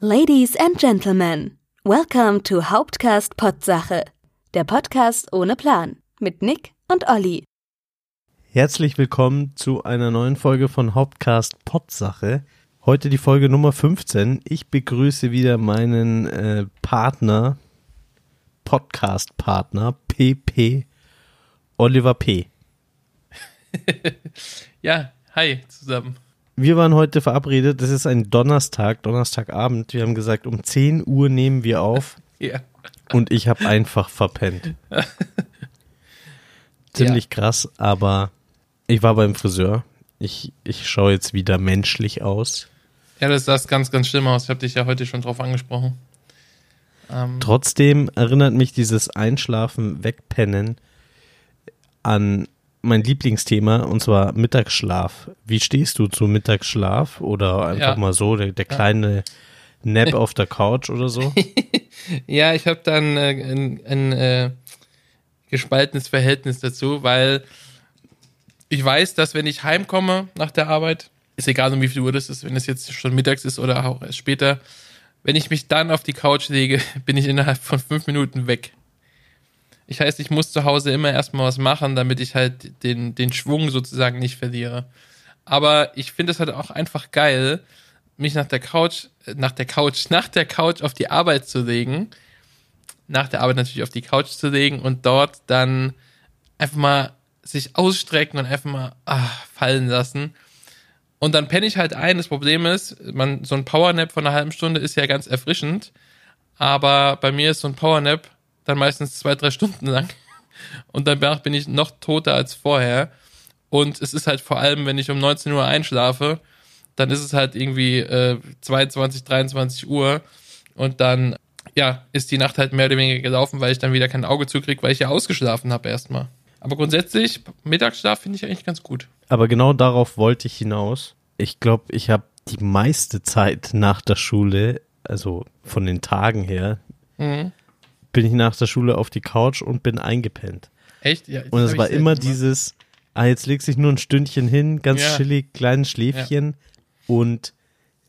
Ladies and Gentlemen, welcome to Hauptcast Potsache, der Podcast ohne Plan mit Nick und Olli. Herzlich willkommen zu einer neuen Folge von Hauptcast Potsache. Heute die Folge Nummer 15. Ich begrüße wieder meinen äh, Partner, Podcast-Partner, PP, Oliver P. ja, hi zusammen. Wir waren heute verabredet, es ist ein Donnerstag, Donnerstagabend. Wir haben gesagt, um 10 Uhr nehmen wir auf. ja. Und ich habe einfach verpennt. Ziemlich ja. krass, aber ich war beim Friseur. Ich, ich schaue jetzt wieder menschlich aus. Ja, das sah ganz, ganz schlimm aus. Ich habe dich ja heute schon drauf angesprochen. Ähm. Trotzdem erinnert mich dieses Einschlafen, Wegpennen an mein Lieblingsthema und zwar Mittagsschlaf. Wie stehst du zu Mittagsschlaf oder einfach ja. mal so der, der kleine Nap auf der Couch oder so? ja, ich habe dann äh, ein, ein äh, gespaltenes Verhältnis dazu, weil ich weiß, dass wenn ich heimkomme nach der Arbeit, ist egal um wie viel Uhr das ist, wenn es jetzt schon mittags ist oder auch erst später, wenn ich mich dann auf die Couch lege, bin ich innerhalb von fünf Minuten weg. Ich heißt, ich muss zu Hause immer erstmal was machen, damit ich halt den, den Schwung sozusagen nicht verliere. Aber ich finde es halt auch einfach geil, mich nach der Couch, nach der Couch, nach der Couch auf die Arbeit zu legen, nach der Arbeit natürlich auf die Couch zu legen und dort dann einfach mal sich ausstrecken und einfach mal ach, fallen lassen. Und dann penne ich halt ein. Das Problem ist, man, so ein Powernap von einer halben Stunde ist ja ganz erfrischend. Aber bei mir ist so ein Powernap dann meistens zwei, drei Stunden lang. Und danach bin ich noch toter als vorher. Und es ist halt vor allem, wenn ich um 19 Uhr einschlafe, dann ist es halt irgendwie äh, 22, 23 Uhr. Und dann, ja, ist die Nacht halt mehr oder weniger gelaufen, weil ich dann wieder kein Auge zukriege, weil ich ja ausgeschlafen habe erstmal. Aber grundsätzlich, Mittagsschlaf finde ich eigentlich ganz gut. Aber genau darauf wollte ich hinaus. Ich glaube, ich habe die meiste Zeit nach der Schule, also von den Tagen her, mhm bin ich nach der Schule auf die Couch und bin eingepennt. Echt? Ja, und es war immer gemacht. dieses, ah, jetzt legst du dich nur ein Stündchen hin, ganz ja. chillig, kleines Schläfchen ja. und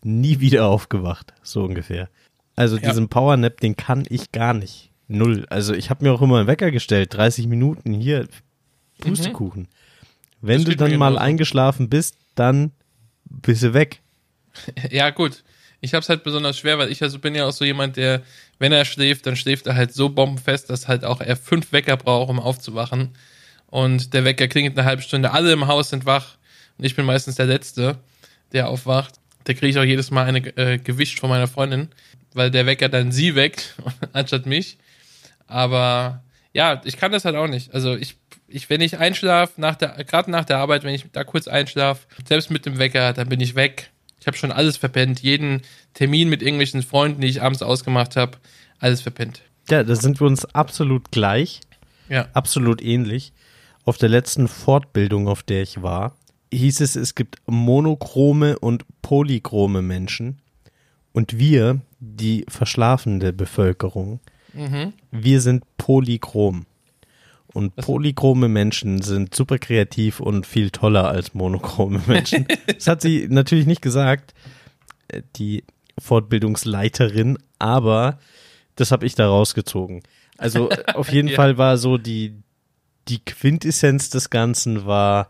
nie wieder aufgewacht, so ungefähr. Also ja. diesen Powernap, den kann ich gar nicht. Null. Also ich habe mir auch immer einen Wecker gestellt, 30 Minuten hier, Pustekuchen. Mhm. Wenn du dann mal eingeschlafen bist, dann bist du weg. Ja, gut ich habe es halt besonders schwer, weil ich also bin ja auch so jemand, der, wenn er schläft, dann schläft er halt so bombenfest, dass halt auch er fünf Wecker braucht, um aufzuwachen. Und der Wecker klingelt eine halbe Stunde, alle im Haus sind wach und ich bin meistens der Letzte, der aufwacht. Der kriege ich auch jedes Mal eine äh, gewischt von meiner Freundin, weil der Wecker dann sie weg, anstatt mich. Aber ja, ich kann das halt auch nicht. Also ich, ich wenn ich einschlafe, nach der, gerade nach der Arbeit, wenn ich da kurz einschlafe, selbst mit dem Wecker, dann bin ich weg ich habe schon alles verpennt. Jeden Termin mit irgendwelchen Freunden, die ich abends ausgemacht habe, alles verpennt. Ja, da sind wir uns absolut gleich. Ja. Absolut ähnlich. Auf der letzten Fortbildung, auf der ich war, hieß es, es gibt monochrome und polychrome Menschen. Und wir, die verschlafende Bevölkerung, mhm. wir sind polychrom. Und polychrome Menschen sind super kreativ und viel toller als monochrome Menschen. das hat sie natürlich nicht gesagt, äh, die Fortbildungsleiterin, aber das habe ich da rausgezogen. Also auf jeden ja. Fall war so die, die Quintessenz des Ganzen war,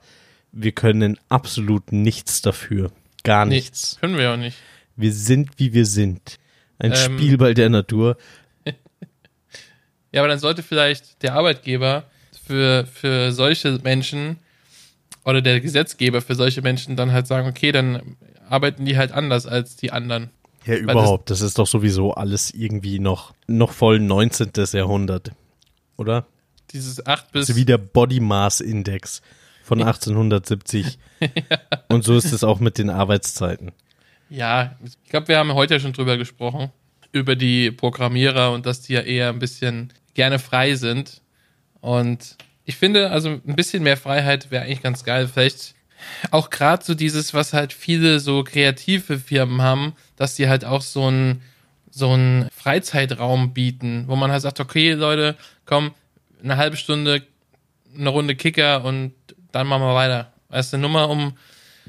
wir können absolut nichts dafür. Gar nichts. Nee, können wir auch nicht. Wir sind, wie wir sind. Ein ähm, Spielball der Natur. Ja, aber dann sollte vielleicht der Arbeitgeber für, für solche Menschen oder der Gesetzgeber für solche Menschen dann halt sagen, okay, dann arbeiten die halt anders als die anderen. Ja, überhaupt. Das, das, ist doch sowieso alles irgendwie noch, noch voll 19. Jahrhundert. Oder? Dieses 8 bis. Das ist wie der Body Mass Index von 1870. ja. Und so ist es auch mit den Arbeitszeiten. Ja, ich glaube, wir haben heute ja schon drüber gesprochen. Über die Programmierer und dass die ja eher ein bisschen gerne frei sind und ich finde, also ein bisschen mehr Freiheit wäre eigentlich ganz geil. Vielleicht auch gerade so dieses, was halt viele so kreative Firmen haben, dass die halt auch so einen so Freizeitraum bieten, wo man halt sagt, okay, Leute, komm, eine halbe Stunde, eine Runde Kicker und dann machen wir weiter. Weißt du, nur mal um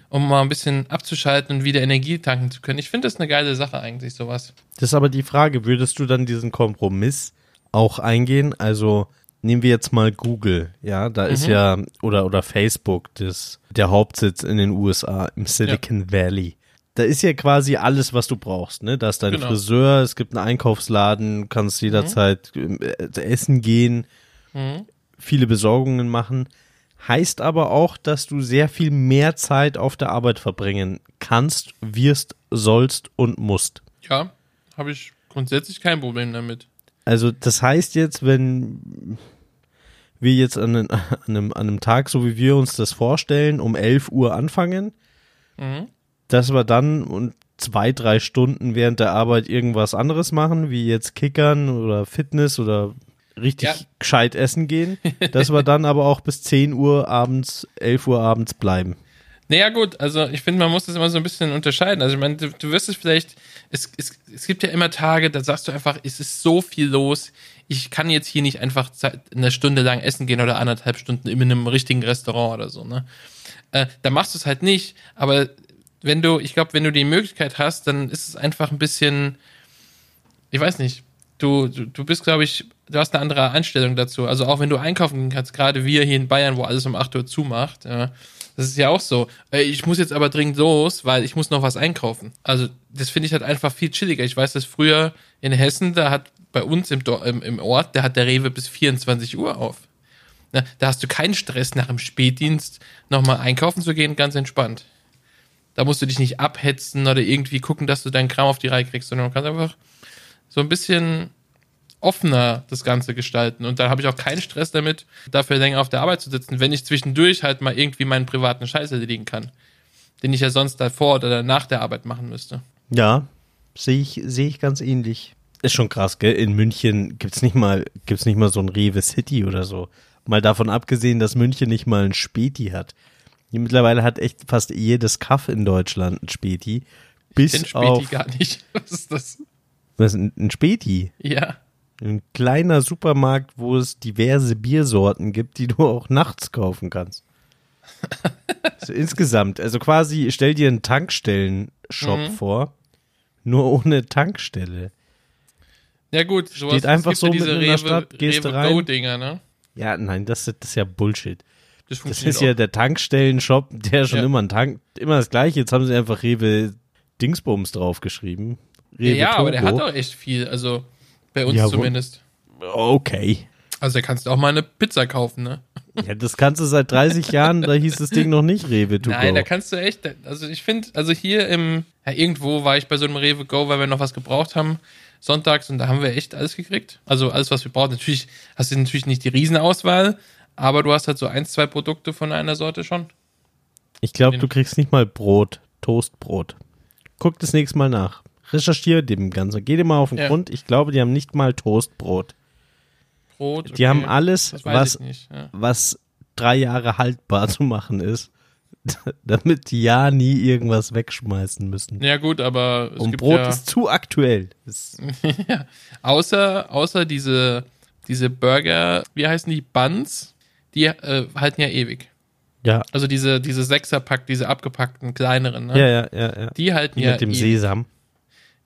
um mal ein bisschen abzuschalten und wieder Energie tanken zu können. Ich finde das eine geile Sache eigentlich, sowas. Das ist aber die Frage, würdest du dann diesen Kompromiss auch eingehen? Also nehmen wir jetzt mal Google, ja, da mhm. ist ja, oder, oder Facebook, das, der Hauptsitz in den USA, im Silicon ja. Valley. Da ist ja quasi alles, was du brauchst, ne? Da ist dein genau. Friseur, es gibt einen Einkaufsladen, kannst jederzeit mhm. essen gehen, mhm. viele Besorgungen machen. Heißt aber auch, dass du sehr viel mehr Zeit auf der Arbeit verbringen kannst, wirst, sollst und musst. Ja, habe ich grundsätzlich kein Problem damit. Also das heißt jetzt, wenn wir jetzt an, einem, an, einem, an einem Tag, so wie wir uns das vorstellen, um 11 Uhr anfangen, mhm. dass wir dann und zwei, drei Stunden während der Arbeit irgendwas anderes machen, wie jetzt Kickern oder Fitness oder richtig ja. gescheit essen gehen, dass wir dann aber auch bis 10 Uhr abends, 11 Uhr abends bleiben. Naja, gut, also ich finde, man muss das immer so ein bisschen unterscheiden. Also ich meine, du, du wirst es vielleicht, es, es, es gibt ja immer Tage, da sagst du einfach, es ist so viel los, ich kann jetzt hier nicht einfach eine Stunde lang essen gehen oder anderthalb Stunden in einem richtigen Restaurant oder so, ne? Äh, da machst du es halt nicht, aber wenn du, ich glaube, wenn du die Möglichkeit hast, dann ist es einfach ein bisschen, ich weiß nicht, du, du, du bist, glaube ich, du hast eine andere Einstellung dazu. Also auch wenn du einkaufen kannst, gerade wir hier in Bayern, wo alles um 8 Uhr zumacht, ja, das ist ja auch so. Ich muss jetzt aber dringend los, weil ich muss noch was einkaufen. Also das finde ich halt einfach viel chilliger. Ich weiß, dass früher in Hessen, da hat bei uns im, im, im Ort, da hat der Rewe bis 24 Uhr auf. Na, da hast du keinen Stress nach dem Spätdienst nochmal einkaufen zu gehen, ganz entspannt. Da musst du dich nicht abhetzen oder irgendwie gucken, dass du deinen Kram auf die Reihe kriegst, sondern du kannst einfach so ein bisschen offener das Ganze gestalten. Und da habe ich auch keinen Stress damit, dafür länger auf der Arbeit zu sitzen, wenn ich zwischendurch halt mal irgendwie meinen privaten Scheiß erledigen kann. Den ich ja sonst davor oder nach der Arbeit machen müsste. Ja, sehe ich, sehe ich ganz ähnlich. Ist schon krass, gell? In München gibt's nicht mal, gibt's nicht mal so ein Rewe City oder so. Mal davon abgesehen, dass München nicht mal ein Späti hat. Mittlerweile hat echt fast jedes Kaff in Deutschland ein Späti. Bis ich Späti auf, gar nicht. Was ist das? Was, ein, ein Späti? Ja. Ein kleiner Supermarkt, wo es diverse Biersorten gibt, die du auch nachts kaufen kannst. so insgesamt, also quasi, stell dir einen Tankstellen-Shop mhm. vor, nur ohne Tankstelle. Ja gut, sowas, Steht einfach so ja mitten in der Stadt, gehst Rewe rein. Dinger, ne? Ja, nein, das, das ist ja Bullshit. Das, das ist auch. ja der Tankstellen-Shop, der schon ja. immer ein Tank, immer das gleiche. Jetzt haben sie einfach Rewe Dingsbums draufgeschrieben. Rewe ja, Togo. aber der hat auch echt viel. Also bei uns ja, zumindest. Okay. Also da kannst du auch mal eine Pizza kaufen, ne? Ja, das kannst du seit 30 Jahren, da hieß das Ding noch nicht Rewe to Nein, go. da kannst du echt, also ich finde, also hier im, ja, irgendwo war ich bei so einem Rewe Go, weil wir noch was gebraucht haben, sonntags, und da haben wir echt alles gekriegt. Also alles, was wir brauchen. Natürlich hast du natürlich nicht die Riesenauswahl, aber du hast halt so ein, zwei Produkte von einer Sorte schon. Ich glaube, du kriegst nicht mal Brot, Toastbrot. Guck das nächste Mal nach recherchiere dem Ganzen. Geh dir mal auf den ja. Grund. Ich glaube, die haben nicht mal Toastbrot. Brot, okay. Die haben alles, was, ja. was drei Jahre haltbar zu machen ist, damit die ja nie irgendwas wegschmeißen müssen. Ja gut, aber und Brot ja ist zu aktuell. ja. Außer, außer diese, diese Burger, wie heißen die Buns? Die äh, halten ja ewig. Ja. Also diese, diese Sechserpack, diese abgepackten kleineren, ne? Ja, ja, ja, ja. Die halten die ja. Mit dem ewig. Sesam.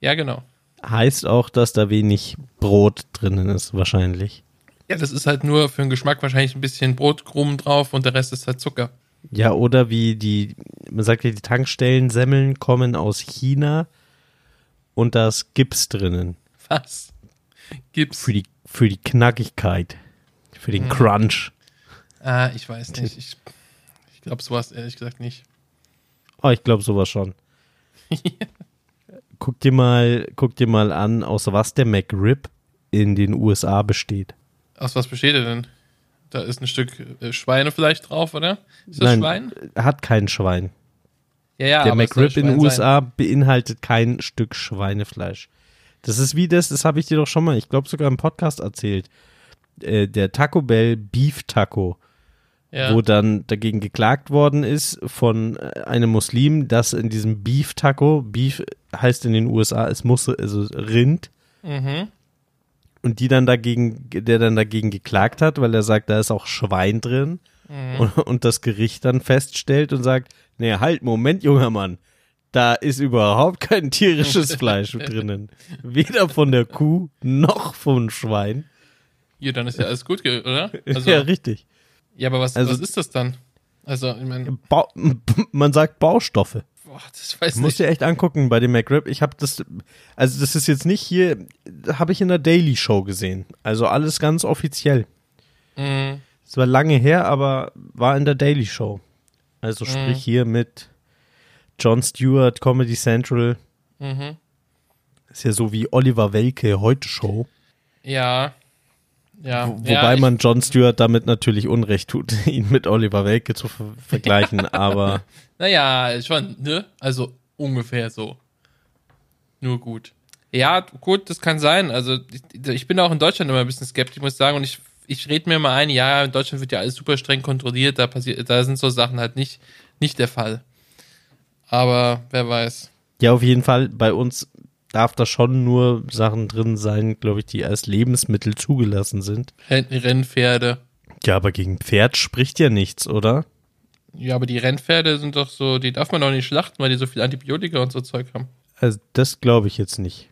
Ja, genau. Heißt auch, dass da wenig Brot drinnen ist, wahrscheinlich. Ja, das ist halt nur für den Geschmack wahrscheinlich ein bisschen Brotkrumen drauf und der Rest ist halt Zucker. Ja, oder wie die, man sagt ja, die Tankstellen-Semmeln kommen aus China und da ist Gips drinnen. Was? Gips? Für die, für die Knackigkeit. Für den hm. Crunch. Ah, ich weiß nicht. Ich, ich glaube sowas ehrlich gesagt nicht. Oh, ich glaube sowas schon. guck dir mal, guck dir mal an, aus was der McRib in den USA besteht. Aus was besteht er denn? Da ist ein Stück äh, Schweine vielleicht drauf, oder? Ist das Nein, Schwein? Hat kein Schwein. Ja, ja, der McRib in den USA sein. beinhaltet kein Stück Schweinefleisch. Das ist wie das, das habe ich dir doch schon mal, ich glaube sogar im Podcast erzählt. Äh, der Taco Bell Beef Taco ja. wo dann dagegen geklagt worden ist von äh, einem Muslim, dass in diesem Beef Taco, Beef heißt in den USA, es muss also Rind. Mhm. Und die dann dagegen, der dann dagegen geklagt hat, weil er sagt, da ist auch Schwein drin. Mhm. Und, und das Gericht dann feststellt und sagt, Nee, halt, Moment, junger Mann. Da ist überhaupt kein tierisches Fleisch drinnen. Weder von der Kuh noch vom Schwein. Ja, dann ist ja alles gut, oder? Also, ja, richtig. Ja, aber was, also, was ist das dann? Also, ich meine. man sagt Baustoffe. Boah, das weiß ich. Musst dir echt angucken bei dem McRib. Ich habe das, also das ist jetzt nicht hier, habe ich in der Daily Show gesehen. Also alles ganz offiziell. Mhm. Es war lange her, aber war in der Daily Show. Also sprich mhm. hier mit Jon Stewart, Comedy Central. Mhm. Ist ja so wie Oliver Welke heute Show. Ja. Ja. Wo, wobei ja, man Jon Stewart damit natürlich Unrecht tut, ihn mit Oliver Welke zu ver vergleichen, aber. Naja, schon, ne? Also ungefähr so. Nur gut. Ja, gut, das kann sein. Also ich, ich bin auch in Deutschland immer ein bisschen skeptisch, muss ich sagen. Und ich, ich rede mir mal ein, ja, in Deutschland wird ja alles super streng kontrolliert, da passiert, da sind so Sachen halt nicht, nicht der Fall. Aber wer weiß. Ja, auf jeden Fall. Bei uns darf da schon nur Sachen drin sein, glaube ich, die als Lebensmittel zugelassen sind. Rennpferde. Ja, aber gegen Pferd spricht ja nichts, oder? Ja, aber die Rennpferde sind doch so, die darf man doch nicht schlachten, weil die so viel Antibiotika und so Zeug haben. Also das glaube ich jetzt nicht.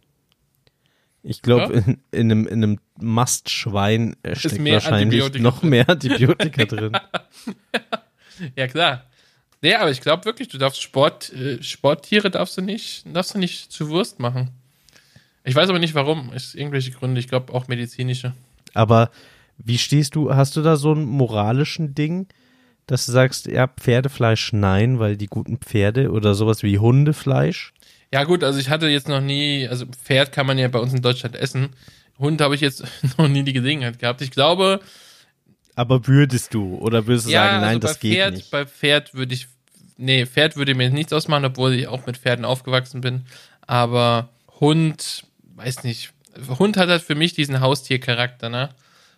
Ich glaube, ja? in, in, einem, in einem Mastschwein steckt wahrscheinlich noch mehr Antibiotika drin. ja, klar. Nee, aber ich glaube wirklich, du darfst Sport, äh, Sporttiere darfst du nicht, darfst du nicht zu Wurst machen. Ich weiß aber nicht warum. Ist irgendwelche Gründe, ich glaube auch medizinische. Aber wie stehst du, hast du da so einen moralischen Ding, dass du sagst, ja, Pferdefleisch nein, weil die guten Pferde oder sowas wie Hundefleisch? Ja, gut, also ich hatte jetzt noch nie, also Pferd kann man ja bei uns in Deutschland essen. Hund habe ich jetzt noch nie die Gelegenheit gehabt. Ich glaube, aber würdest du oder würdest du ja, sagen, nein, also das geht Pferd, nicht? Bei Pferd würde ich, nee, Pferd würde mir nichts ausmachen, obwohl ich auch mit Pferden aufgewachsen bin. Aber Hund, weiß nicht. Hund hat halt für mich diesen Haustiercharakter, ne?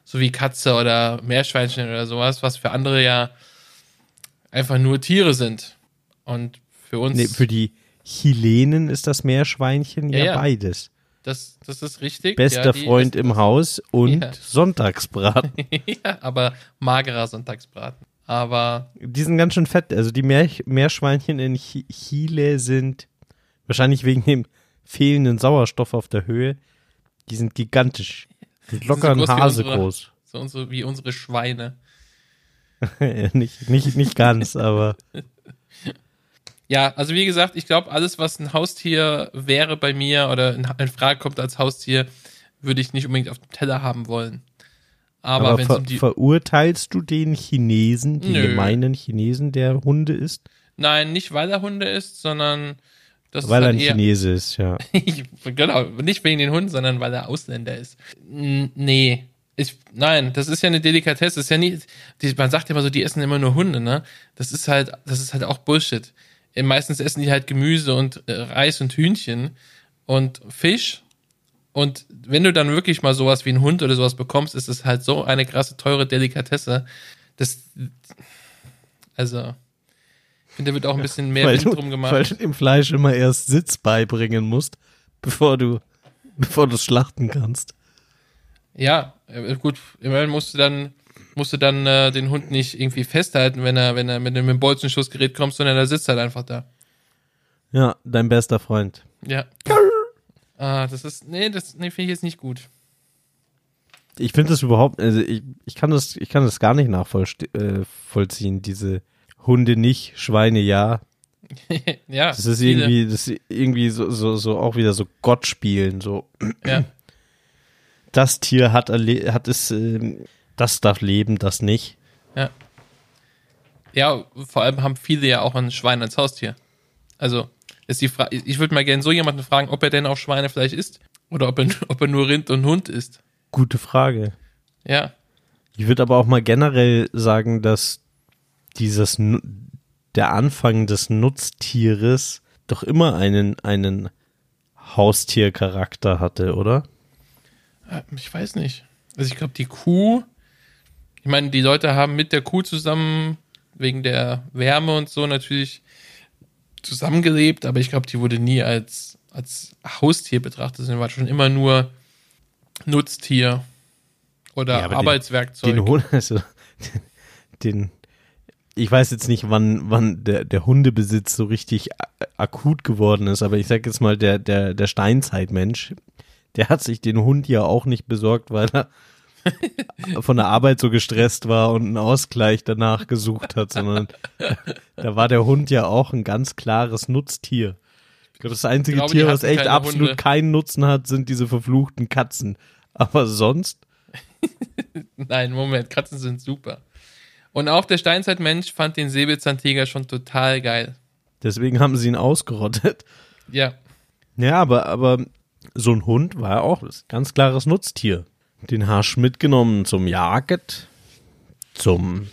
So wie Katze oder Meerschweinchen oder sowas, was für andere ja einfach nur Tiere sind. Und für uns. Nee, für die Chilenen ist das Meerschweinchen ja, ja beides. Das, das ist richtig. Bester ja, Freund im Haus und ja. Sonntagsbraten. ja, aber magerer Sonntagsbraten. Aber. Die sind ganz schön fett. Also die Meer Meerschweinchen in Ch Chile sind wahrscheinlich wegen dem fehlenden Sauerstoff auf der Höhe. Die sind gigantisch. Sind locker so ein Hase unsere, groß. So unsere, wie unsere Schweine. nicht, nicht, nicht ganz, aber. Ja, also wie gesagt, ich glaube, alles, was ein Haustier wäre bei mir oder in, Frage kommt als Haustier, würde ich nicht unbedingt auf dem Teller haben wollen. Aber, Aber ver um verurteilst du den Chinesen, den Nö. gemeinen Chinesen, der Hunde ist? Nein, nicht weil er Hunde ist, sondern das weil er ein Chinese ist, ja. genau, nicht wegen den Hunden, sondern weil er Ausländer ist. N nee. Ich, nein, das ist ja eine Delikatesse. Das ist ja nicht, die, man sagt ja immer so, die essen immer nur Hunde, ne? Das ist halt, das ist halt auch Bullshit meistens essen die halt Gemüse und äh, Reis und Hühnchen und Fisch. Und wenn du dann wirklich mal sowas wie einen Hund oder sowas bekommst, ist es halt so eine krasse, teure Delikatesse. Das, also, ich finde, da wird auch ein bisschen mehr weil Wind drum gemacht. Weil du dem Fleisch immer erst Sitz beibringen musst, bevor du, bevor du es schlachten kannst. Ja, äh, gut, immerhin musst du dann musst du dann äh, den Hund nicht irgendwie festhalten, wenn er, wenn er mit einem Bolzenschussgerät kommt, sondern er sitzt halt einfach da. Ja, dein bester Freund. Ja. ah, das ist, nee, das nee, finde ich jetzt nicht gut. Ich finde das überhaupt, also ich, ich kann das, ich kann das gar nicht nachvollziehen, äh, diese Hunde nicht, Schweine ja. ja. Das ist viele. irgendwie, das ist irgendwie so, so, so auch wieder so Gott spielen, so. Ja. Das Tier hat, hat es, äh, das darf leben, das nicht. Ja. Ja, vor allem haben viele ja auch ein Schwein als Haustier. Also, ist die Frage, ich würde mal gerne so jemanden fragen, ob er denn auch Schweinefleisch isst oder ob er, ob er nur Rind und Hund isst. Gute Frage. Ja. Ich würde aber auch mal generell sagen, dass dieses, der Anfang des Nutztieres doch immer einen, einen Haustiercharakter hatte, oder? Ich weiß nicht. Also ich glaube, die Kuh ich meine, die Leute haben mit der Kuh zusammen wegen der Wärme und so natürlich zusammengelebt, aber ich glaube, die wurde nie als, als Haustier betrachtet, sondern war schon immer nur Nutztier oder ja, Arbeitswerkzeug. Den, den, also, den, ich weiß jetzt nicht, wann, wann der, der Hundebesitz so richtig akut geworden ist, aber ich sag jetzt mal, der, der, der Steinzeitmensch, der hat sich den Hund ja auch nicht besorgt, weil er von der Arbeit so gestresst war und einen Ausgleich danach gesucht hat, sondern da war der Hund ja auch ein ganz klares Nutztier. Ich glaube, das einzige glaube, Tier, was echt absolut Hunde. keinen Nutzen hat, sind diese verfluchten Katzen. Aber sonst? Nein, Moment, Katzen sind super. Und auch der Steinzeitmensch fand den Säbelzahntiger schon total geil. Deswegen haben sie ihn ausgerottet. Ja. Ja, aber, aber so ein Hund war ja auch ein ganz klares Nutztier. Den Hasch mitgenommen zum Jagd, zum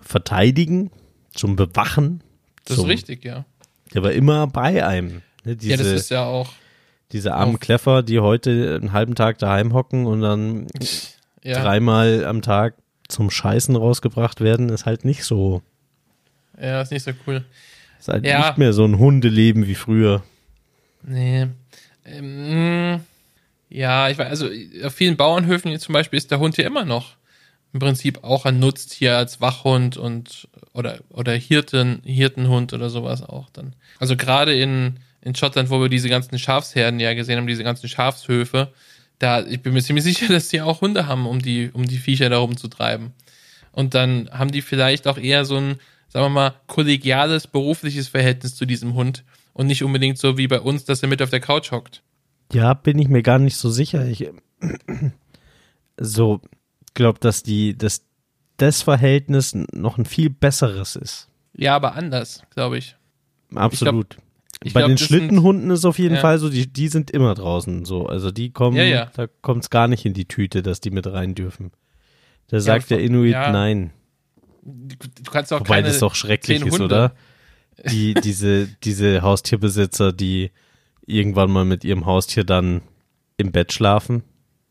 Verteidigen, zum Bewachen. Das zum, ist richtig, ja. Der war immer bei einem. Ne, diese, ja, das ist ja auch. Diese armen Kleffer, die heute einen halben Tag daheim hocken und dann ja. dreimal am Tag zum Scheißen rausgebracht werden, ist halt nicht so. Ja, ist nicht so cool. Ist halt ja. nicht mehr so ein Hundeleben wie früher. Nee. Ähm, ja, ich weiß, also auf vielen Bauernhöfen zum Beispiel ist der Hund ja immer noch im Prinzip auch ein Nutztier als Wachhund und oder oder Hirten, Hirtenhund oder sowas auch dann. Also gerade in in Schottland, wo wir diese ganzen Schafsherden ja gesehen haben, diese ganzen Schafshöfe, da ich bin mir ziemlich sicher, dass die auch Hunde haben, um die um die Viecher da rumzutreiben. Und dann haben die vielleicht auch eher so ein, sagen wir mal, kollegiales berufliches Verhältnis zu diesem Hund und nicht unbedingt so wie bei uns, dass er mit auf der Couch hockt. Ja, bin ich mir gar nicht so sicher. Ich so glaube, dass die, dass das Verhältnis noch ein viel besseres ist. Ja, aber anders, glaube ich. Absolut. Ich glaub, ich Bei glaub, den Schlittenhunden ist auf jeden ja. Fall so, die, die sind immer draußen so. Also die kommen, ja, ja. da kommt es gar nicht in die Tüte, dass die mit rein dürfen. Da sagt der Inuit nein. Du kannst auch Wobei keine das doch schrecklich ist, oder? Die, diese, diese Haustierbesitzer, die irgendwann mal mit ihrem Haustier dann im Bett schlafen?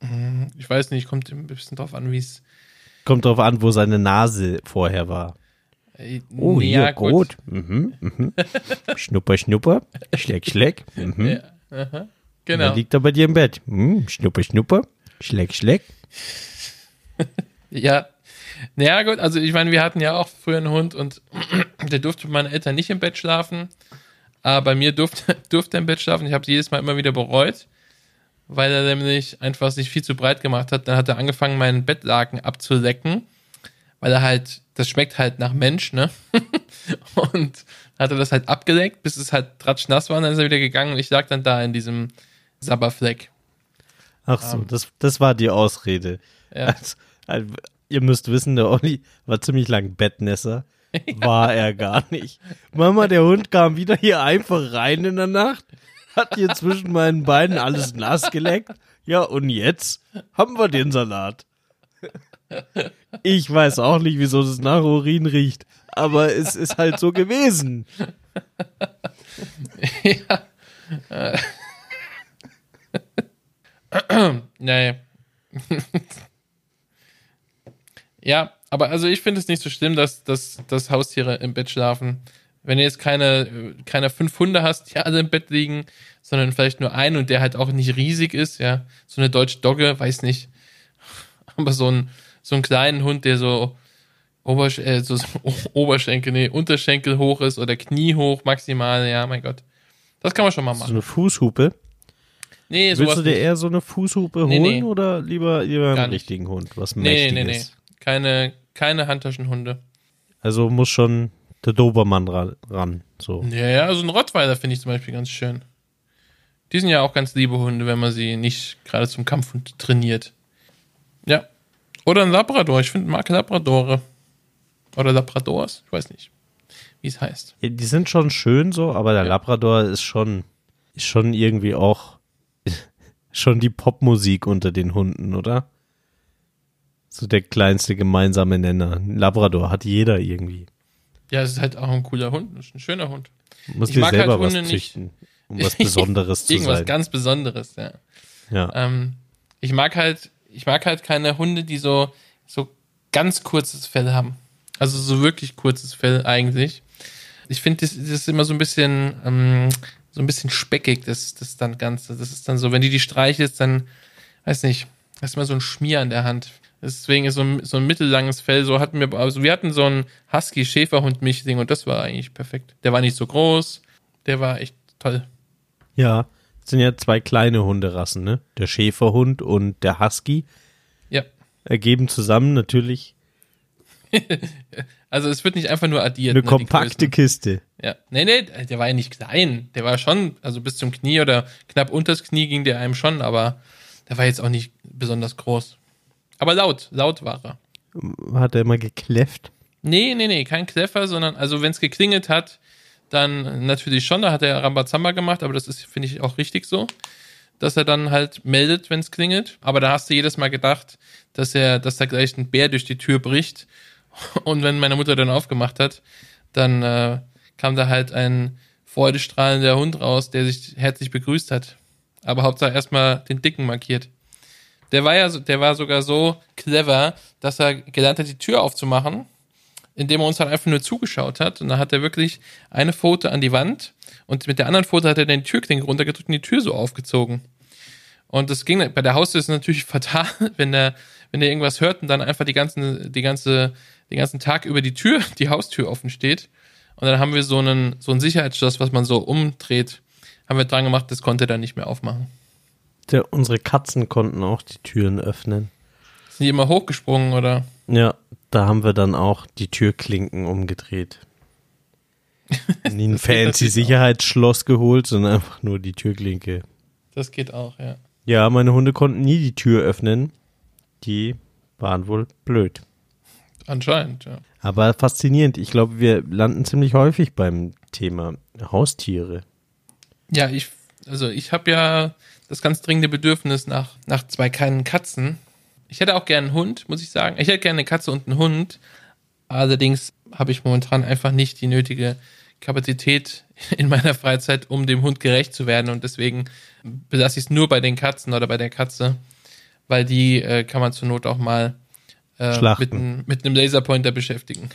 Mhm. Ich weiß nicht, kommt ein bisschen drauf an, wie es. Kommt drauf an, wo seine Nase vorher war. Äh, oh, hier, ja, gut. Mhm, mhm. schnupper, schnupper. Schleck, schleck. Mhm. Ja. Genau. Er liegt er bei dir im Bett. Mhm, schnupper, schnupper. Schleck, schleck. ja. Naja, gut, also ich meine, wir hatten ja auch früher einen Hund und der durfte mit meinen Eltern nicht im Bett schlafen. Aber bei mir durfte, durfte er im Bett schlafen. Ich habe es jedes Mal immer wieder bereut, weil er nämlich einfach sich viel zu breit gemacht hat. Dann hat er angefangen, meinen Bettlaken abzulecken, weil er halt, das schmeckt halt nach Mensch, ne? und hat er das halt abgeleckt, bis es halt tratschnass war und dann ist er wieder gegangen und ich lag dann da in diesem Sabberfleck. Ach so, um, ähm. das, das war die Ausrede. Ja. Also, ihr müsst wissen, der Olli war ziemlich lang Bettnässer. War er gar nicht. Mama, der Hund kam wieder hier einfach rein in der Nacht, hat hier zwischen meinen Beinen alles nass geleckt. Ja, und jetzt haben wir den Salat. Ich weiß auch nicht, wieso das nach Urin riecht, aber es ist halt so gewesen. Ja. nee. ja, aber also ich finde es nicht so schlimm, dass, dass, dass Haustiere im Bett schlafen. Wenn du jetzt keine, keine fünf Hunde hast, die alle im Bett liegen, sondern vielleicht nur einen und der halt auch nicht riesig ist, ja. So eine deutsche Dogge, weiß nicht. Aber so ein, so einen kleinen Hund, der so, Obersch äh, so Oberschenkel, nee, Unterschenkel hoch ist oder Knie hoch maximal, ja, mein Gott. Das kann man schon mal machen. So eine Fußhupe? Nee, sowas Willst du dir nicht. eher so eine Fußhupe nee, holen nee. oder lieber, lieber einen richtigen Hund, was nee, mächtig nee, nee, nee. Keine, keine Handtaschenhunde. Also muss schon der Dobermann ran, so. Ja, ja, also ein Rottweiler finde ich zum Beispiel ganz schön. Die sind ja auch ganz liebe Hunde, wenn man sie nicht gerade zum Kampfhund trainiert. Ja. Oder ein Labrador. Ich finde, mag Labradore. Oder Labradors. Ich weiß nicht, wie es heißt. Ja, die sind schon schön so, aber der ja. Labrador ist schon, ist schon irgendwie auch schon die Popmusik unter den Hunden, oder? So der kleinste gemeinsame Nenner. Ein Labrador hat jeder irgendwie. Ja, es ist halt auch ein cooler Hund, ist ein schöner Hund. Ich dir selber halt was züchten, um was Besonderes zu Irgendwas sein. ganz Besonderes, ja. Ja. Ähm, ich mag halt, ich mag halt keine Hunde, die so, so ganz kurzes Fell haben. Also so wirklich kurzes Fell eigentlich. Ich finde, das, das ist immer so ein bisschen, ähm, so ein bisschen speckig, das, das dann Ganze. Das ist dann so, wenn die die streichelst, dann, weiß nicht, hast immer so ein Schmier an der Hand. Deswegen ist so ein, so ein mittellanges Fell, so hatten wir, also wir hatten so einen Husky-Schäferhund-Mischling und das war eigentlich perfekt. Der war nicht so groß, der war echt toll. Ja, das sind ja zwei kleine Hunderassen, ne? Der Schäferhund und der Husky. Ja. Ergeben zusammen natürlich. also es wird nicht einfach nur addiert. Eine ne, kompakte Kiste. Ja. Nee, nee, der war ja nicht klein. Der war schon, also bis zum Knie oder knapp unters Knie ging der einem schon, aber der war jetzt auch nicht besonders groß. Aber laut, laut war er. Hat er immer gekläfft? Nee, nee, nee, kein Kläffer, sondern, also wenn es geklingelt hat, dann natürlich schon, da hat er Rambazamba gemacht, aber das ist, finde ich, auch richtig so, dass er dann halt meldet, wenn es klingelt. Aber da hast du jedes Mal gedacht, dass er, dass da gleich ein Bär durch die Tür bricht. Und wenn meine Mutter dann aufgemacht hat, dann äh, kam da halt ein freudestrahlender Hund raus, der sich herzlich begrüßt hat. Aber Hauptsache erstmal den Dicken markiert. Der war ja, der war sogar so clever, dass er gelernt hat, die Tür aufzumachen, indem er uns halt einfach nur zugeschaut hat. Und dann hat er wirklich eine Foto an die Wand und mit der anderen Foto hat er den Türklinke runtergedrückt und die Tür so aufgezogen. Und das ging bei der Haustür ist natürlich fatal, wenn der, wenn der irgendwas hört und dann einfach die ganzen, die ganze, den ganzen Tag über die Tür, die Haustür offen steht. Und dann haben wir so einen, so ein Sicherheitsschloss, was man so umdreht, haben wir dran gemacht, das konnte er dann nicht mehr aufmachen. Der, unsere Katzen konnten auch die Türen öffnen. Sind die immer hochgesprungen, oder? Ja, da haben wir dann auch die Türklinken umgedreht. Nie ein fancy Sicherheitsschloss geholt, sondern einfach nur die Türklinke. Das geht auch, ja. Ja, meine Hunde konnten nie die Tür öffnen. Die waren wohl blöd. Anscheinend, ja. Aber faszinierend. Ich glaube, wir landen ziemlich häufig beim Thema Haustiere. Ja, ich, also ich habe ja das ganz dringende Bedürfnis nach, nach zwei kleinen Katzen. Ich hätte auch gerne einen Hund, muss ich sagen. Ich hätte gerne eine Katze und einen Hund. Allerdings habe ich momentan einfach nicht die nötige Kapazität in meiner Freizeit, um dem Hund gerecht zu werden. Und deswegen belasse ich es nur bei den Katzen oder bei der Katze, weil die äh, kann man zur Not auch mal äh, mit, mit einem Laserpointer beschäftigen.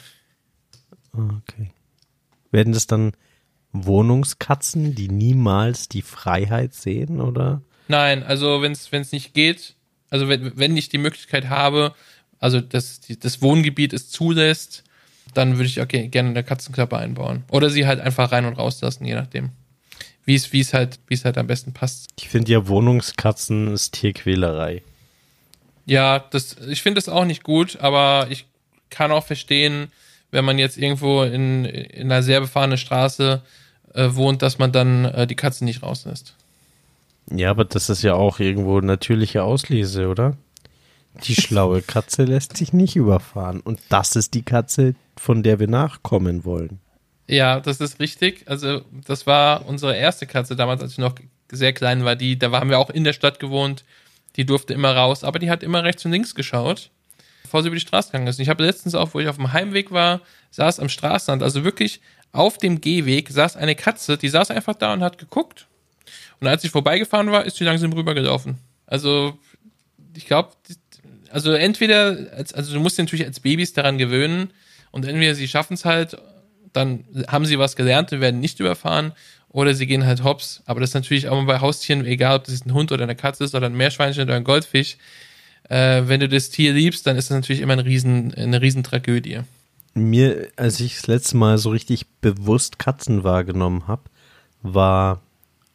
Okay. Werden das dann Wohnungskatzen, die niemals die Freiheit sehen, oder? Nein, also wenn es nicht geht, also wenn, wenn ich die Möglichkeit habe, also dass die, das Wohngebiet es zulässt, dann würde ich okay, gerne eine Katzenklappe einbauen. Oder sie halt einfach rein und rauslassen, je nachdem. Wie es, wie es halt, wie es halt am besten passt. Ich finde ja Wohnungskatzen ist Tierquälerei. Ja, das, ich finde das auch nicht gut, aber ich kann auch verstehen, wenn man jetzt irgendwo in, in einer sehr befahrenen Straße äh, wohnt, dass man dann äh, die Katze nicht rauslässt. Ja, aber das ist ja auch irgendwo natürliche Auslese, oder? Die schlaue Katze lässt sich nicht überfahren. Und das ist die Katze, von der wir nachkommen wollen. Ja, das ist richtig. Also, das war unsere erste Katze damals, als ich noch sehr klein war. Die, da haben wir auch in der Stadt gewohnt. Die durfte immer raus, aber die hat immer rechts und links geschaut, bevor sie über die Straße gegangen ist. Ich habe letztens auch, wo ich auf dem Heimweg war, saß am Straßenrand, also wirklich auf dem Gehweg saß eine Katze, die saß einfach da und hat geguckt. Und als ich vorbeigefahren war, ist sie langsam rübergelaufen. Also, ich glaube, also entweder, also du musst dich natürlich als Babys daran gewöhnen und entweder sie schaffen es halt, dann haben sie was gelernt und werden nicht überfahren oder sie gehen halt hops. Aber das ist natürlich auch bei Haustieren, egal ob das ein Hund oder eine Katze ist oder ein Meerschweinchen oder ein Goldfisch, äh, wenn du das Tier liebst, dann ist das natürlich immer eine riesen, eine riesen Tragödie mir, als ich das letzte Mal so richtig bewusst Katzen wahrgenommen habe, war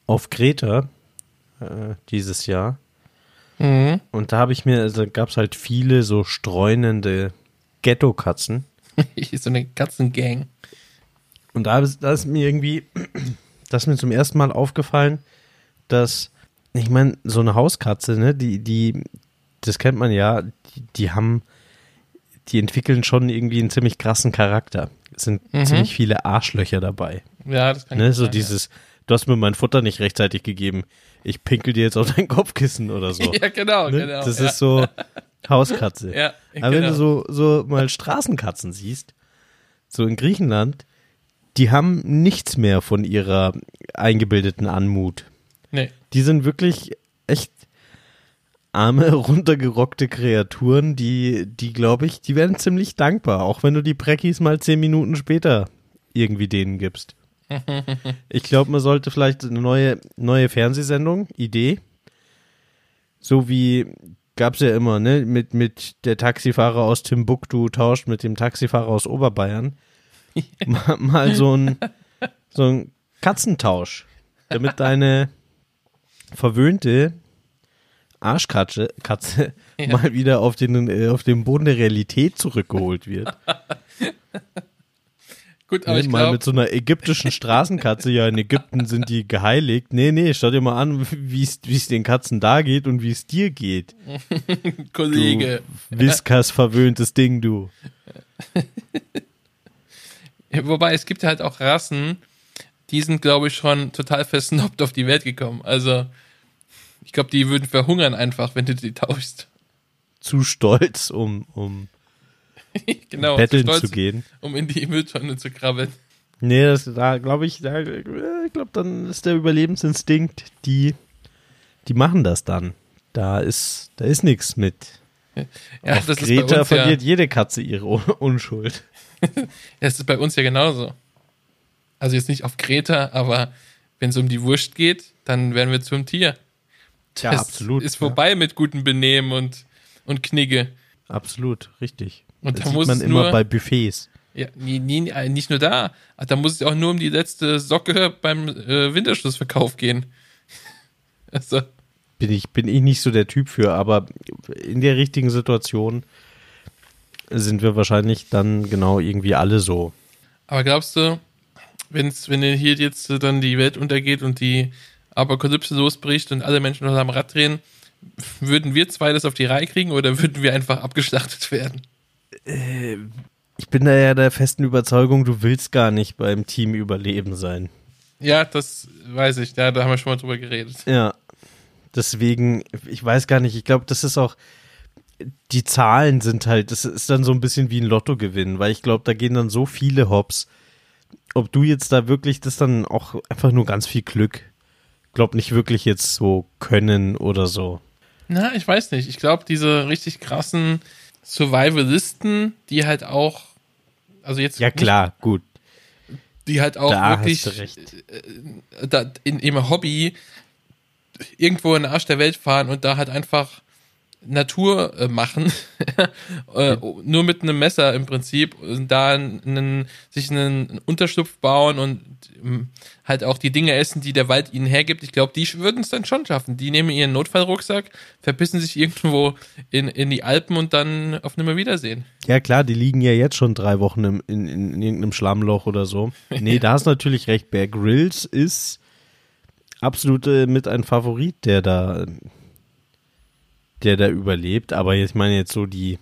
auf Kreta äh, dieses Jahr. Mhm. Und da habe ich mir, also gab es halt viele so streunende Ghetto-Katzen. so eine Katzengang. Und da, da ist mir irgendwie, das ist mir zum ersten Mal aufgefallen, dass, ich meine, so eine Hauskatze, ne, die, die, das kennt man ja, die, die haben die entwickeln schon irgendwie einen ziemlich krassen Charakter. Es sind mhm. ziemlich viele Arschlöcher dabei. Ja, das kann ne, So sein, dieses, ja. du hast mir mein Futter nicht rechtzeitig gegeben, ich pinkel dir jetzt auf dein Kopfkissen oder so. ja, genau, ne? genau. Das ja. ist so Hauskatze. ja, Aber genau. wenn du so, so mal Straßenkatzen siehst, so in Griechenland, die haben nichts mehr von ihrer eingebildeten Anmut. Nee. Die sind wirklich echt arme, runtergerockte Kreaturen, die, die glaube ich, die werden ziemlich dankbar, auch wenn du die Breckis mal zehn Minuten später irgendwie denen gibst. ich glaube, man sollte vielleicht eine neue, neue Fernsehsendung, Idee, so wie gab's ja immer, ne? Mit, mit der Taxifahrer aus Timbuktu tauscht mit dem Taxifahrer aus Oberbayern. mal, mal so ein, so ein Katzentausch, damit deine verwöhnte Arschkatze Katze ja. mal wieder auf den, äh, auf den Boden der Realität zurückgeholt wird. Gut, aber nee, ich mal glaub... mit so einer ägyptischen Straßenkatze, ja, in Ägypten sind die geheiligt. Nee, nee, schau dir mal an, wie es den Katzen da geht und wie es dir geht. Kollege. Du Whiskas verwöhntes Ding, du. Wobei, es gibt halt auch Rassen, die sind, glaube ich, schon total versnobbt auf die Welt gekommen. Also, ich glaube, die würden verhungern einfach, wenn du die tauschst. Zu stolz, um, um genau, betteln zu, stolz, zu, gehen. Um in die Mülltonne zu krabbeln. Nee, das, da glaube ich, da, ich glaube, dann ist der Überlebensinstinkt, die, die machen das dann. Da ist, da ist nichts mit. Ja, Auf das Greta ist verliert ja, jede Katze ihre Unschuld. das ist bei uns ja genauso. Also jetzt nicht auf Greta, aber wenn es um die Wurst geht, dann werden wir zum Tier. Das ja, absolut. Ist vorbei ja. mit gutem Benehmen und, und Knigge. Absolut, richtig. Und das da muss man immer nur, bei Buffets. Ja, nie, nie, äh, nicht nur da. Da muss es auch nur um die letzte Socke beim äh, Winterschlussverkauf gehen. also. Bin ich, bin ich nicht so der Typ für, aber in der richtigen Situation sind wir wahrscheinlich dann genau irgendwie alle so. Aber glaubst du, wenn's, wenn hier jetzt dann die Welt untergeht und die Apokalypse losbricht und alle Menschen noch am Rad drehen, würden wir zwei das auf die Reihe kriegen oder würden wir einfach abgeschlachtet werden? Äh, ich bin da ja der festen Überzeugung, du willst gar nicht beim Team überleben sein. Ja, das weiß ich. Ja, da haben wir schon mal drüber geredet. Ja. Deswegen, ich weiß gar nicht, ich glaube, das ist auch, die Zahlen sind halt, das ist dann so ein bisschen wie ein Lottogewinn, weil ich glaube, da gehen dann so viele Hops. Ob du jetzt da wirklich, das dann auch einfach nur ganz viel Glück. Glaube nicht wirklich jetzt so können oder so. Na, ich weiß nicht. Ich glaube, diese richtig krassen Survivalisten, die halt auch, also jetzt. Ja, klar, nicht, gut. Die halt auch da wirklich äh, da in ihrem Hobby irgendwo in den Arsch der Welt fahren und da halt einfach Natur äh, machen, äh, nur mit einem Messer im Prinzip, und da einen, sich einen Unterschlupf bauen und ähm, halt auch die Dinge essen, die der Wald ihnen hergibt. Ich glaube, die würden es dann schon schaffen. Die nehmen ihren Notfallrucksack, verpissen sich irgendwo in, in die Alpen und dann auf Nimmerwiedersehen. Ja klar, die liegen ja jetzt schon drei Wochen im, in, in, in irgendeinem Schlammloch oder so. Nee, da hast du natürlich recht. Bear Grylls ist absolut äh, mit ein Favorit, der da der da überlebt. Aber ich meine jetzt so die,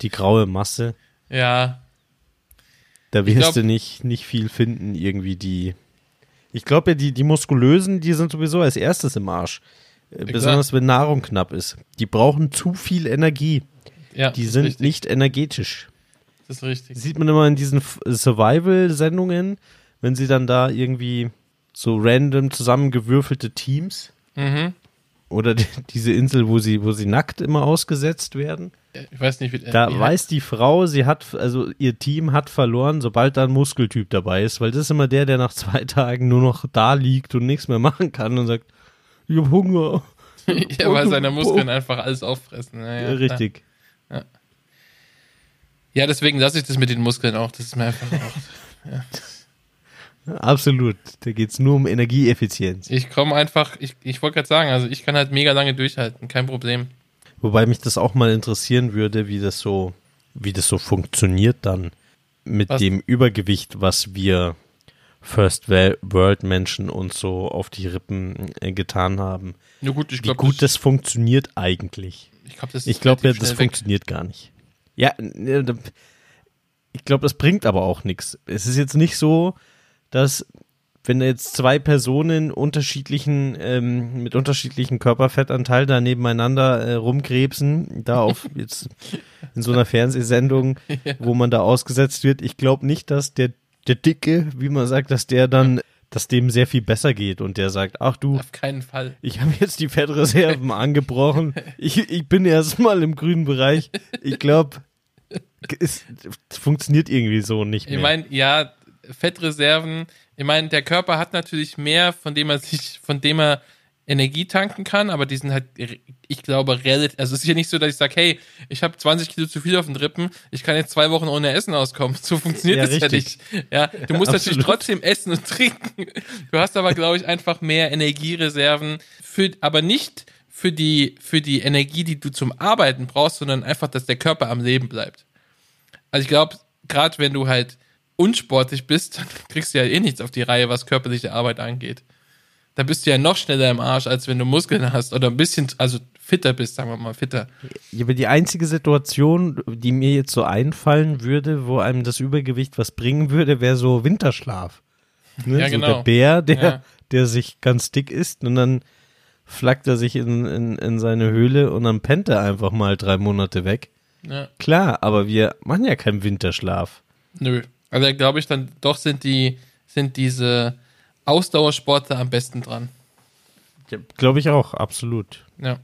die graue Masse. Ja. Da wirst glaub, du nicht, nicht viel finden, irgendwie die. Ich glaube ja, die, die Muskulösen, die sind sowieso als erstes im Arsch. Äh, ja, Besonders wenn Nahrung knapp ist. Die brauchen zu viel Energie. Ja, die sind richtig. nicht energetisch. Das ist richtig. Sieht man immer in diesen Survival-Sendungen, wenn sie dann da irgendwie so random zusammengewürfelte Teams mhm. Oder die, diese Insel, wo sie, wo sie nackt immer ausgesetzt werden. Ich weiß nicht, wie, Da wie weiß die Frau, sie hat, also ihr Team hat verloren, sobald da ein Muskeltyp dabei ist, weil das ist immer der, der nach zwei Tagen nur noch da liegt und nichts mehr machen kann und sagt, ich hab Hunger. ja, weil seine Muskeln einfach alles auffressen. Ja, ja, Richtig. Ja. ja, deswegen lasse ich das mit den Muskeln auch. Das ist mir einfach auch. Ja. Absolut. Da geht es nur um Energieeffizienz. Ich komme einfach, ich, ich wollte gerade sagen, also ich kann halt mega lange durchhalten, kein Problem. Wobei mich das auch mal interessieren würde, wie das so, wie das so funktioniert dann mit was? dem Übergewicht, was wir First World Menschen uns so auf die Rippen äh, getan haben. Ja gut, ich glaub, wie gut das, das funktioniert eigentlich. Ich glaube, das, ich glaub, ja, das funktioniert gar nicht. Ja, ich glaube, das bringt aber auch nichts. Es ist jetzt nicht so, dass wenn jetzt zwei Personen unterschiedlichen, ähm, mit unterschiedlichen Körperfettanteil da nebeneinander äh, rumkrebsen, da auf jetzt in so einer Fernsehsendung, ja. wo man da ausgesetzt wird, ich glaube nicht, dass der, der Dicke, wie man sagt, dass der dann, dass dem sehr viel besser geht und der sagt, ach du, auf keinen Fall. Ich habe jetzt die Fettreserven angebrochen. Ich, ich bin erstmal im grünen Bereich. Ich glaube, es funktioniert irgendwie so nicht mehr. Ich meine, ja, Fettreserven. Ich meine, der Körper hat natürlich mehr, von dem er sich, von dem er Energie tanken kann, aber die sind halt, ich glaube, relativ, also es ist ja nicht so, dass ich sage, hey, ich habe 20 Kilo zu viel auf den Rippen, ich kann jetzt zwei Wochen ohne Essen auskommen. So funktioniert ja, das richtig. ja nicht. Ja, du musst natürlich trotzdem essen und trinken. Du hast aber, glaube ich, einfach mehr Energiereserven für, aber nicht für die, für die Energie, die du zum Arbeiten brauchst, sondern einfach, dass der Körper am Leben bleibt. Also ich glaube, gerade wenn du halt unsportlich bist, dann kriegst du ja eh nichts auf die Reihe, was körperliche Arbeit angeht da bist du ja noch schneller im Arsch, als wenn du Muskeln hast oder ein bisschen, also fitter bist, sagen wir mal, fitter. Ja, aber die einzige Situation, die mir jetzt so einfallen würde, wo einem das Übergewicht was bringen würde, wäre so Winterschlaf. Ne? Ja, so genau. Der Bär, der, ja. der sich ganz dick isst und dann flackt er sich in, in, in seine Höhle und dann pennt er einfach mal drei Monate weg. Ja. Klar, aber wir machen ja keinen Winterschlaf. Nö. Also glaube ich dann doch sind die, sind diese Ausdauersportler am besten dran. Ja, Glaube ich auch, absolut. Ja.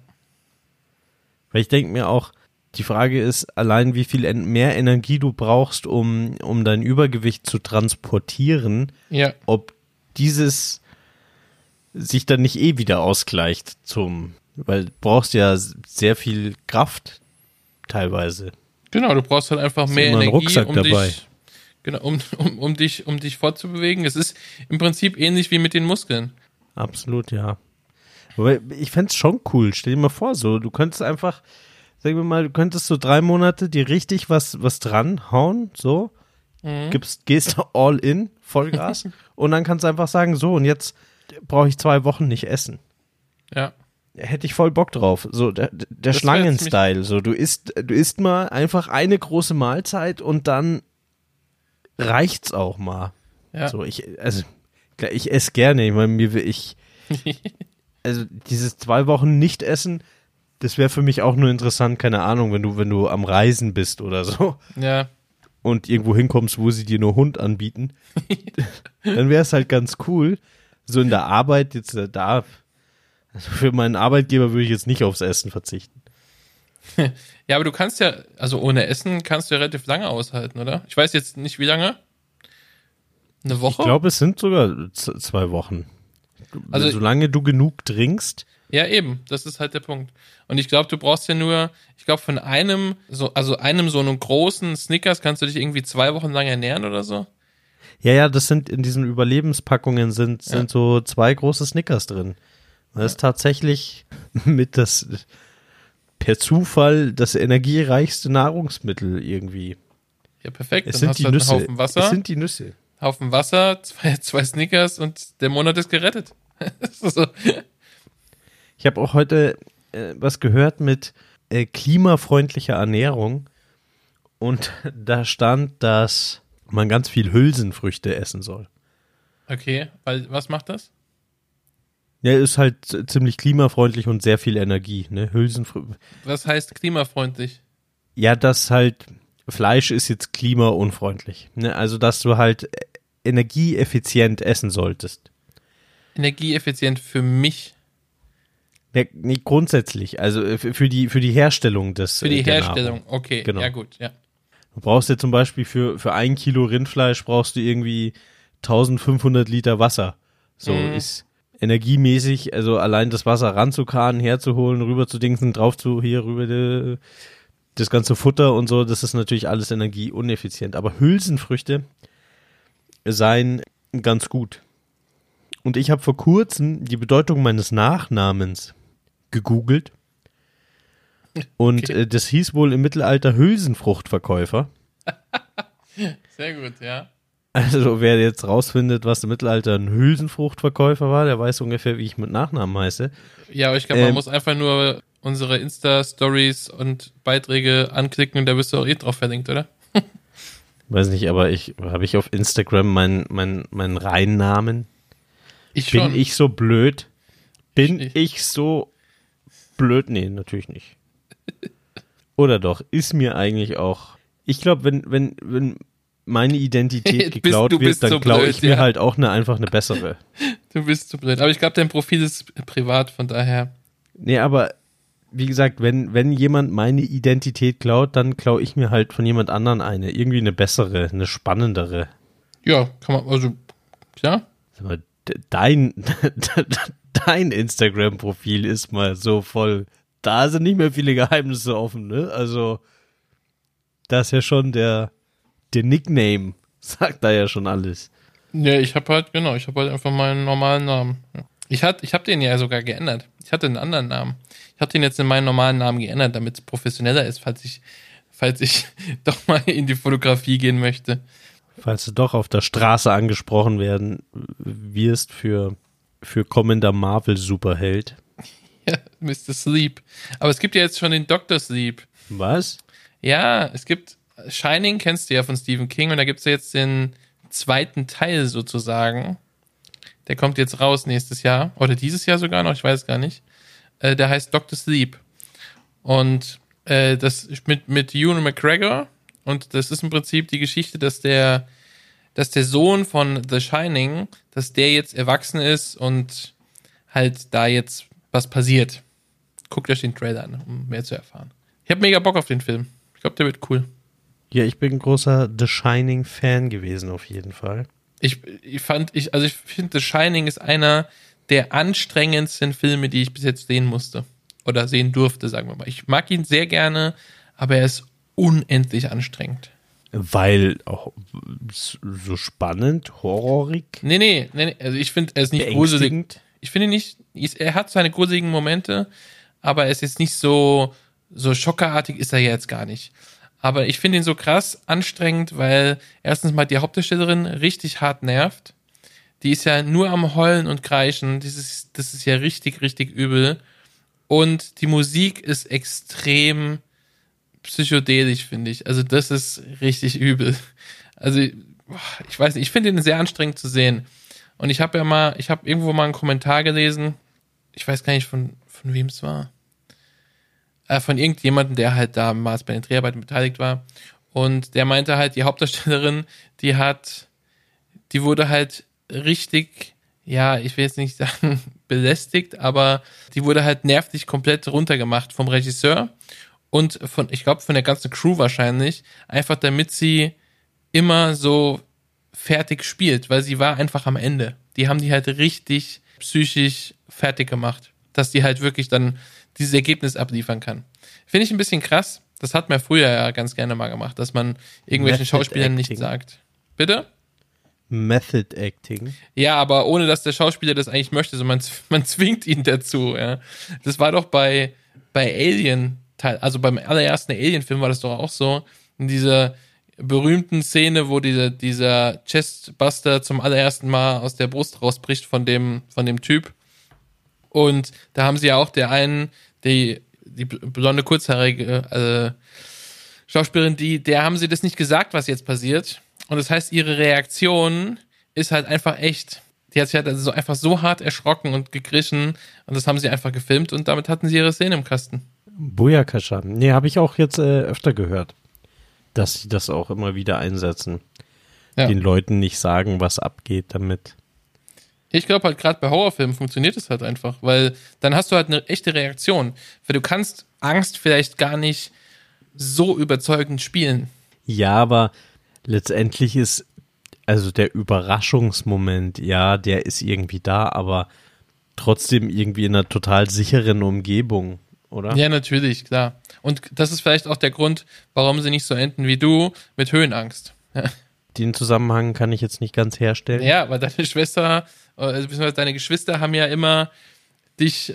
Weil ich denke mir auch, die Frage ist allein, wie viel mehr Energie du brauchst, um, um dein Übergewicht zu transportieren. Ja. Ob dieses sich dann nicht eh wieder ausgleicht zum, weil du brauchst ja sehr viel Kraft teilweise. Genau, du brauchst halt einfach mehr Energie, Rucksack um dabei. dich Genau, um, um, um, dich, um dich fortzubewegen. Es ist im Prinzip ähnlich wie mit den Muskeln. Absolut, ja. Aber ich fände es schon cool. Stell dir mal vor, so, du könntest einfach, sagen wir mal, du könntest so drei Monate dir richtig was, was dran hauen, so, mhm. gibst, gehst all in, Vollgas, und dann kannst du einfach sagen, so, und jetzt brauche ich zwei Wochen nicht essen. Ja. Hätte ich voll Bock drauf. So, der, der Schlangenstyle. So, du isst, du isst mal einfach eine große Mahlzeit und dann reicht's auch mal. Ja. So, ich, also, ich esse gerne. Ich meine, mir will ich, also dieses zwei Wochen nicht essen, das wäre für mich auch nur interessant, keine Ahnung, wenn du, wenn du am Reisen bist oder so. Ja. Und irgendwo hinkommst, wo sie dir nur Hund anbieten, dann wäre es halt ganz cool. So in der Arbeit, jetzt äh, da, also für meinen Arbeitgeber würde ich jetzt nicht aufs Essen verzichten. ja, aber du kannst ja, also ohne Essen kannst du ja relativ lange aushalten, oder? Ich weiß jetzt nicht, wie lange. Eine Woche? Ich glaube, es sind sogar zwei Wochen. Also, solange du genug trinkst. Ja, eben, das ist halt der Punkt. Und ich glaube, du brauchst ja nur, ich glaube, von einem, so, also einem so einem großen Snickers kannst du dich irgendwie zwei Wochen lang ernähren oder so. Ja, ja, das sind in diesen Überlebenspackungen sind, sind ja. so zwei große Snickers drin. Das ja. ist tatsächlich mit das, per Zufall das energiereichste Nahrungsmittel irgendwie. Ja, perfekt. Es Dann sind die halt Nüsse. Haufen Wasser. Es sind die Nüsse. Haufen Wasser, zwei, zwei Snickers und der Monat ist gerettet. so. Ich habe auch heute äh, was gehört mit äh, klimafreundlicher Ernährung und da stand, dass man ganz viel Hülsenfrüchte essen soll. Okay, weil was macht das? Ja, ist halt ziemlich klimafreundlich und sehr viel Energie, ne? Hülsenfrüchte. Was heißt klimafreundlich? Ja, das halt Fleisch ist jetzt klimaunfreundlich. Ne? Also, dass du halt energieeffizient essen solltest. Energieeffizient für mich? Ne, nee, grundsätzlich. Also für die, für die Herstellung des. Für die Herstellung, Nahrung. okay. Genau. Ja, gut, ja. Du brauchst ja zum Beispiel für, für ein Kilo Rindfleisch brauchst du irgendwie 1500 Liter Wasser. So mhm. ist energiemäßig, also allein das Wasser ranzukarren, herzuholen, rüber zu dingsen, drauf zu, hier rüber, de, das ganze Futter und so, das ist natürlich alles energieuneffizient. Aber Hülsenfrüchte seien ganz gut. Und ich habe vor kurzem die Bedeutung meines Nachnamens gegoogelt. Und okay. äh, das hieß wohl im Mittelalter Hülsenfruchtverkäufer. Sehr gut, ja. Also wer jetzt rausfindet, was im Mittelalter ein Hülsenfruchtverkäufer war, der weiß ungefähr, wie ich mit Nachnamen heiße. Ja, aber ich glaube, man ähm, muss einfach nur unsere Insta-Stories und Beiträge anklicken und da bist du auch eh drauf verlinkt, oder? Weiß nicht, aber ich habe ich auf Instagram meinen mein, mein Reihennamen. Ich Bin schon. ich so blöd? Bin ich, ich so blöd? Nee, natürlich nicht. Oder doch, ist mir eigentlich auch. Ich glaube, wenn, wenn, wenn meine Identität geklaut bist, wird, dann klaue ich mir ja. halt auch eine, einfach eine bessere. Du bist zu blöd. Aber ich glaube, dein Profil ist privat, von daher. Nee, aber wie gesagt, wenn, wenn jemand meine Identität klaut, dann klaue ich mir halt von jemand anderen eine. Irgendwie eine bessere, eine spannendere. Ja, kann man, also, ja. Dein, dein Instagram-Profil ist mal so voll. Da sind nicht mehr viele Geheimnisse offen, ne? Also, das ist ja schon der, der Nickname, sagt da ja schon alles. Ja, ich habe halt, genau, ich habe halt einfach meinen normalen Namen. Ich, hat, ich habe den ja sogar geändert. Ich hatte einen anderen Namen. Ich habe den jetzt in meinen normalen Namen geändert, damit es professioneller ist, falls ich, falls ich doch mal in die Fotografie gehen möchte. Falls du doch auf der Straße angesprochen werden wirst für, für kommender Marvel-Superheld. Ja, Mr. Sleep. Aber es gibt ja jetzt schon den Dr. Sleep. Was? Ja, es gibt Shining, kennst du ja von Stephen King, und da gibt es ja jetzt den zweiten Teil sozusagen. Der kommt jetzt raus nächstes Jahr. Oder dieses Jahr sogar noch, ich weiß gar nicht. Äh, der heißt Dr. Sleep. Und äh, das mit, mit Ewan McGregor und das ist im Prinzip die Geschichte, dass der, dass der Sohn von The Shining, dass der jetzt erwachsen ist und halt da jetzt was passiert. Guckt euch den Trailer an, um mehr zu erfahren. Ich habe mega Bock auf den Film. Ich glaube, der wird cool. Ja, ich bin ein großer The Shining Fan gewesen, auf jeden Fall. Ich, ich fand, ich, also ich finde, The Shining ist einer der anstrengendsten Filme, die ich bis jetzt sehen musste. Oder sehen durfte, sagen wir mal. Ich mag ihn sehr gerne, aber er ist unendlich anstrengend. Weil auch so spannend, horrorig? Nee, nee, nee, also ich finde, er ist nicht gruselig. Ich finde nicht, er hat seine gruseligen Momente, aber er ist jetzt nicht so, so schockerartig ist er jetzt gar nicht. Aber ich finde ihn so krass anstrengend, weil erstens mal die Hauptdarstellerin richtig hart nervt. Die ist ja nur am Heulen und Kreischen. Das ist, das ist ja richtig, richtig übel. Und die Musik ist extrem psychedelisch, finde ich. Also das ist richtig übel. Also ich weiß nicht, ich finde ihn sehr anstrengend zu sehen. Und ich habe ja mal, ich habe irgendwo mal einen Kommentar gelesen, ich weiß gar nicht von, von wem es war. Äh, von irgendjemandem, der halt damals bei den Dreharbeiten beteiligt war. Und der meinte halt, die Hauptdarstellerin, die hat, die wurde halt richtig, ja, ich will jetzt nicht sagen belästigt, aber die wurde halt nervlich komplett runtergemacht vom Regisseur und von, ich glaube, von der ganzen Crew wahrscheinlich, einfach damit sie immer so fertig spielt, weil sie war einfach am Ende. Die haben die halt richtig psychisch fertig gemacht, dass die halt wirklich dann dieses Ergebnis abliefern kann. Finde ich ein bisschen krass. Das hat man früher ja ganz gerne mal gemacht, dass man irgendwelchen Method Schauspielern Acting. nicht sagt. Bitte? Method Acting. Ja, aber ohne dass der Schauspieler das eigentlich möchte, so man, man zwingt ihn dazu, ja. Das war doch bei, bei Alien Teil, also beim allerersten Alien-Film war das doch auch so, in dieser berühmten Szene, wo diese, dieser Chestbuster zum allerersten Mal aus der Brust rausbricht von dem, von dem Typ. Und da haben sie ja auch der einen, die, die blonde, kurzhaarige äh, Schauspielerin, die, der haben sie das nicht gesagt, was jetzt passiert. Und das heißt, ihre Reaktion ist halt einfach echt. Die hat sich halt also einfach so hart erschrocken und gegriffen und das haben sie einfach gefilmt und damit hatten sie ihre Szene im Kasten. Booyakasha. Nee, habe ich auch jetzt äh, öfter gehört, dass sie das auch immer wieder einsetzen. Ja. Den Leuten nicht sagen, was abgeht damit. Ich glaube halt gerade bei Horrorfilmen funktioniert es halt einfach, weil dann hast du halt eine echte Reaktion. Weil du kannst Angst vielleicht gar nicht so überzeugend spielen. Ja, aber letztendlich ist also der Überraschungsmoment, ja, der ist irgendwie da, aber trotzdem irgendwie in einer total sicheren Umgebung oder? Ja, natürlich, klar. Und das ist vielleicht auch der Grund, warum sie nicht so enden wie du mit Höhenangst. Den Zusammenhang kann ich jetzt nicht ganz herstellen. Ja, weil deine Schwester, also deine Geschwister haben ja immer dich,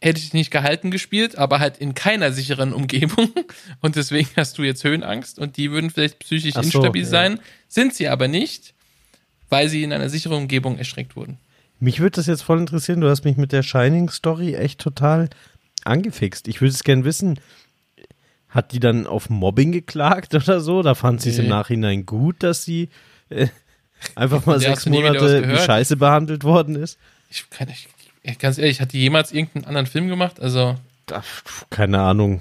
hätte ich nicht gehalten gespielt, aber halt in keiner sicheren Umgebung. Und deswegen hast du jetzt Höhenangst und die würden vielleicht psychisch so, instabil ja. sein, sind sie aber nicht, weil sie in einer sicheren Umgebung erschreckt wurden. Mich würde das jetzt voll interessieren. Du hast mich mit der Shining Story echt total angefixt. Ich würde es gern wissen, hat die dann auf Mobbing geklagt oder so? Da fand sie es nee. im Nachhinein gut, dass sie äh, einfach mal sechs Monate wie Scheiße behandelt worden ist? Ich kann nicht, ganz ehrlich, hat die jemals irgendeinen anderen Film gemacht? Also. Keine Ahnung.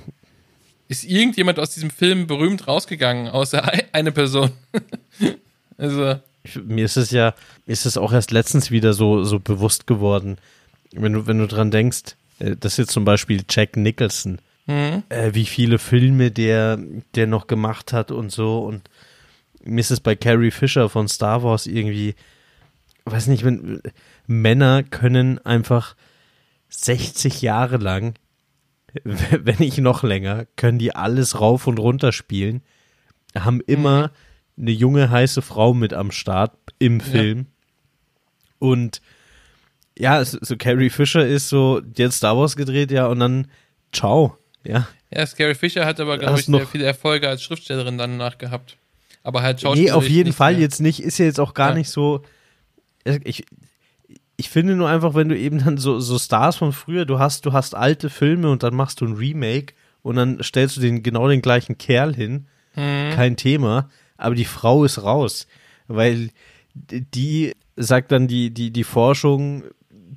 Ist irgendjemand aus diesem Film berühmt rausgegangen, außer eine Person? also. Mir ist es ja, ist es auch erst letztens wieder so, so bewusst geworden. Wenn du, wenn du dran denkst, äh, das ist jetzt zum Beispiel Jack Nicholson. Mhm. Äh, wie viele Filme der, der noch gemacht hat und so. Und mir ist es bei Carrie Fisher von Star Wars irgendwie, weiß nicht, wenn Männer können einfach 60 Jahre lang, wenn nicht noch länger, können die alles rauf und runter spielen, haben immer mhm. eine junge, heiße Frau mit am Start im Film. Ja. Und ja, so Carrie Fisher ist so, jetzt Star Wars gedreht, ja, und dann ciao, ja. Ja, Carrie Fisher hat aber, glaube ich, sehr viele Erfolge als Schriftstellerin danach gehabt. Aber halt. Nee, auf jeden Fall mehr. jetzt nicht, ist ja jetzt auch gar ja. nicht so. Ich, ich finde nur einfach, wenn du eben dann so, so Stars von früher, du hast, du hast alte Filme und dann machst du ein Remake und dann stellst du den genau den gleichen Kerl hin. Mhm. Kein Thema. Aber die Frau ist raus. Weil die sagt dann die, die, die Forschung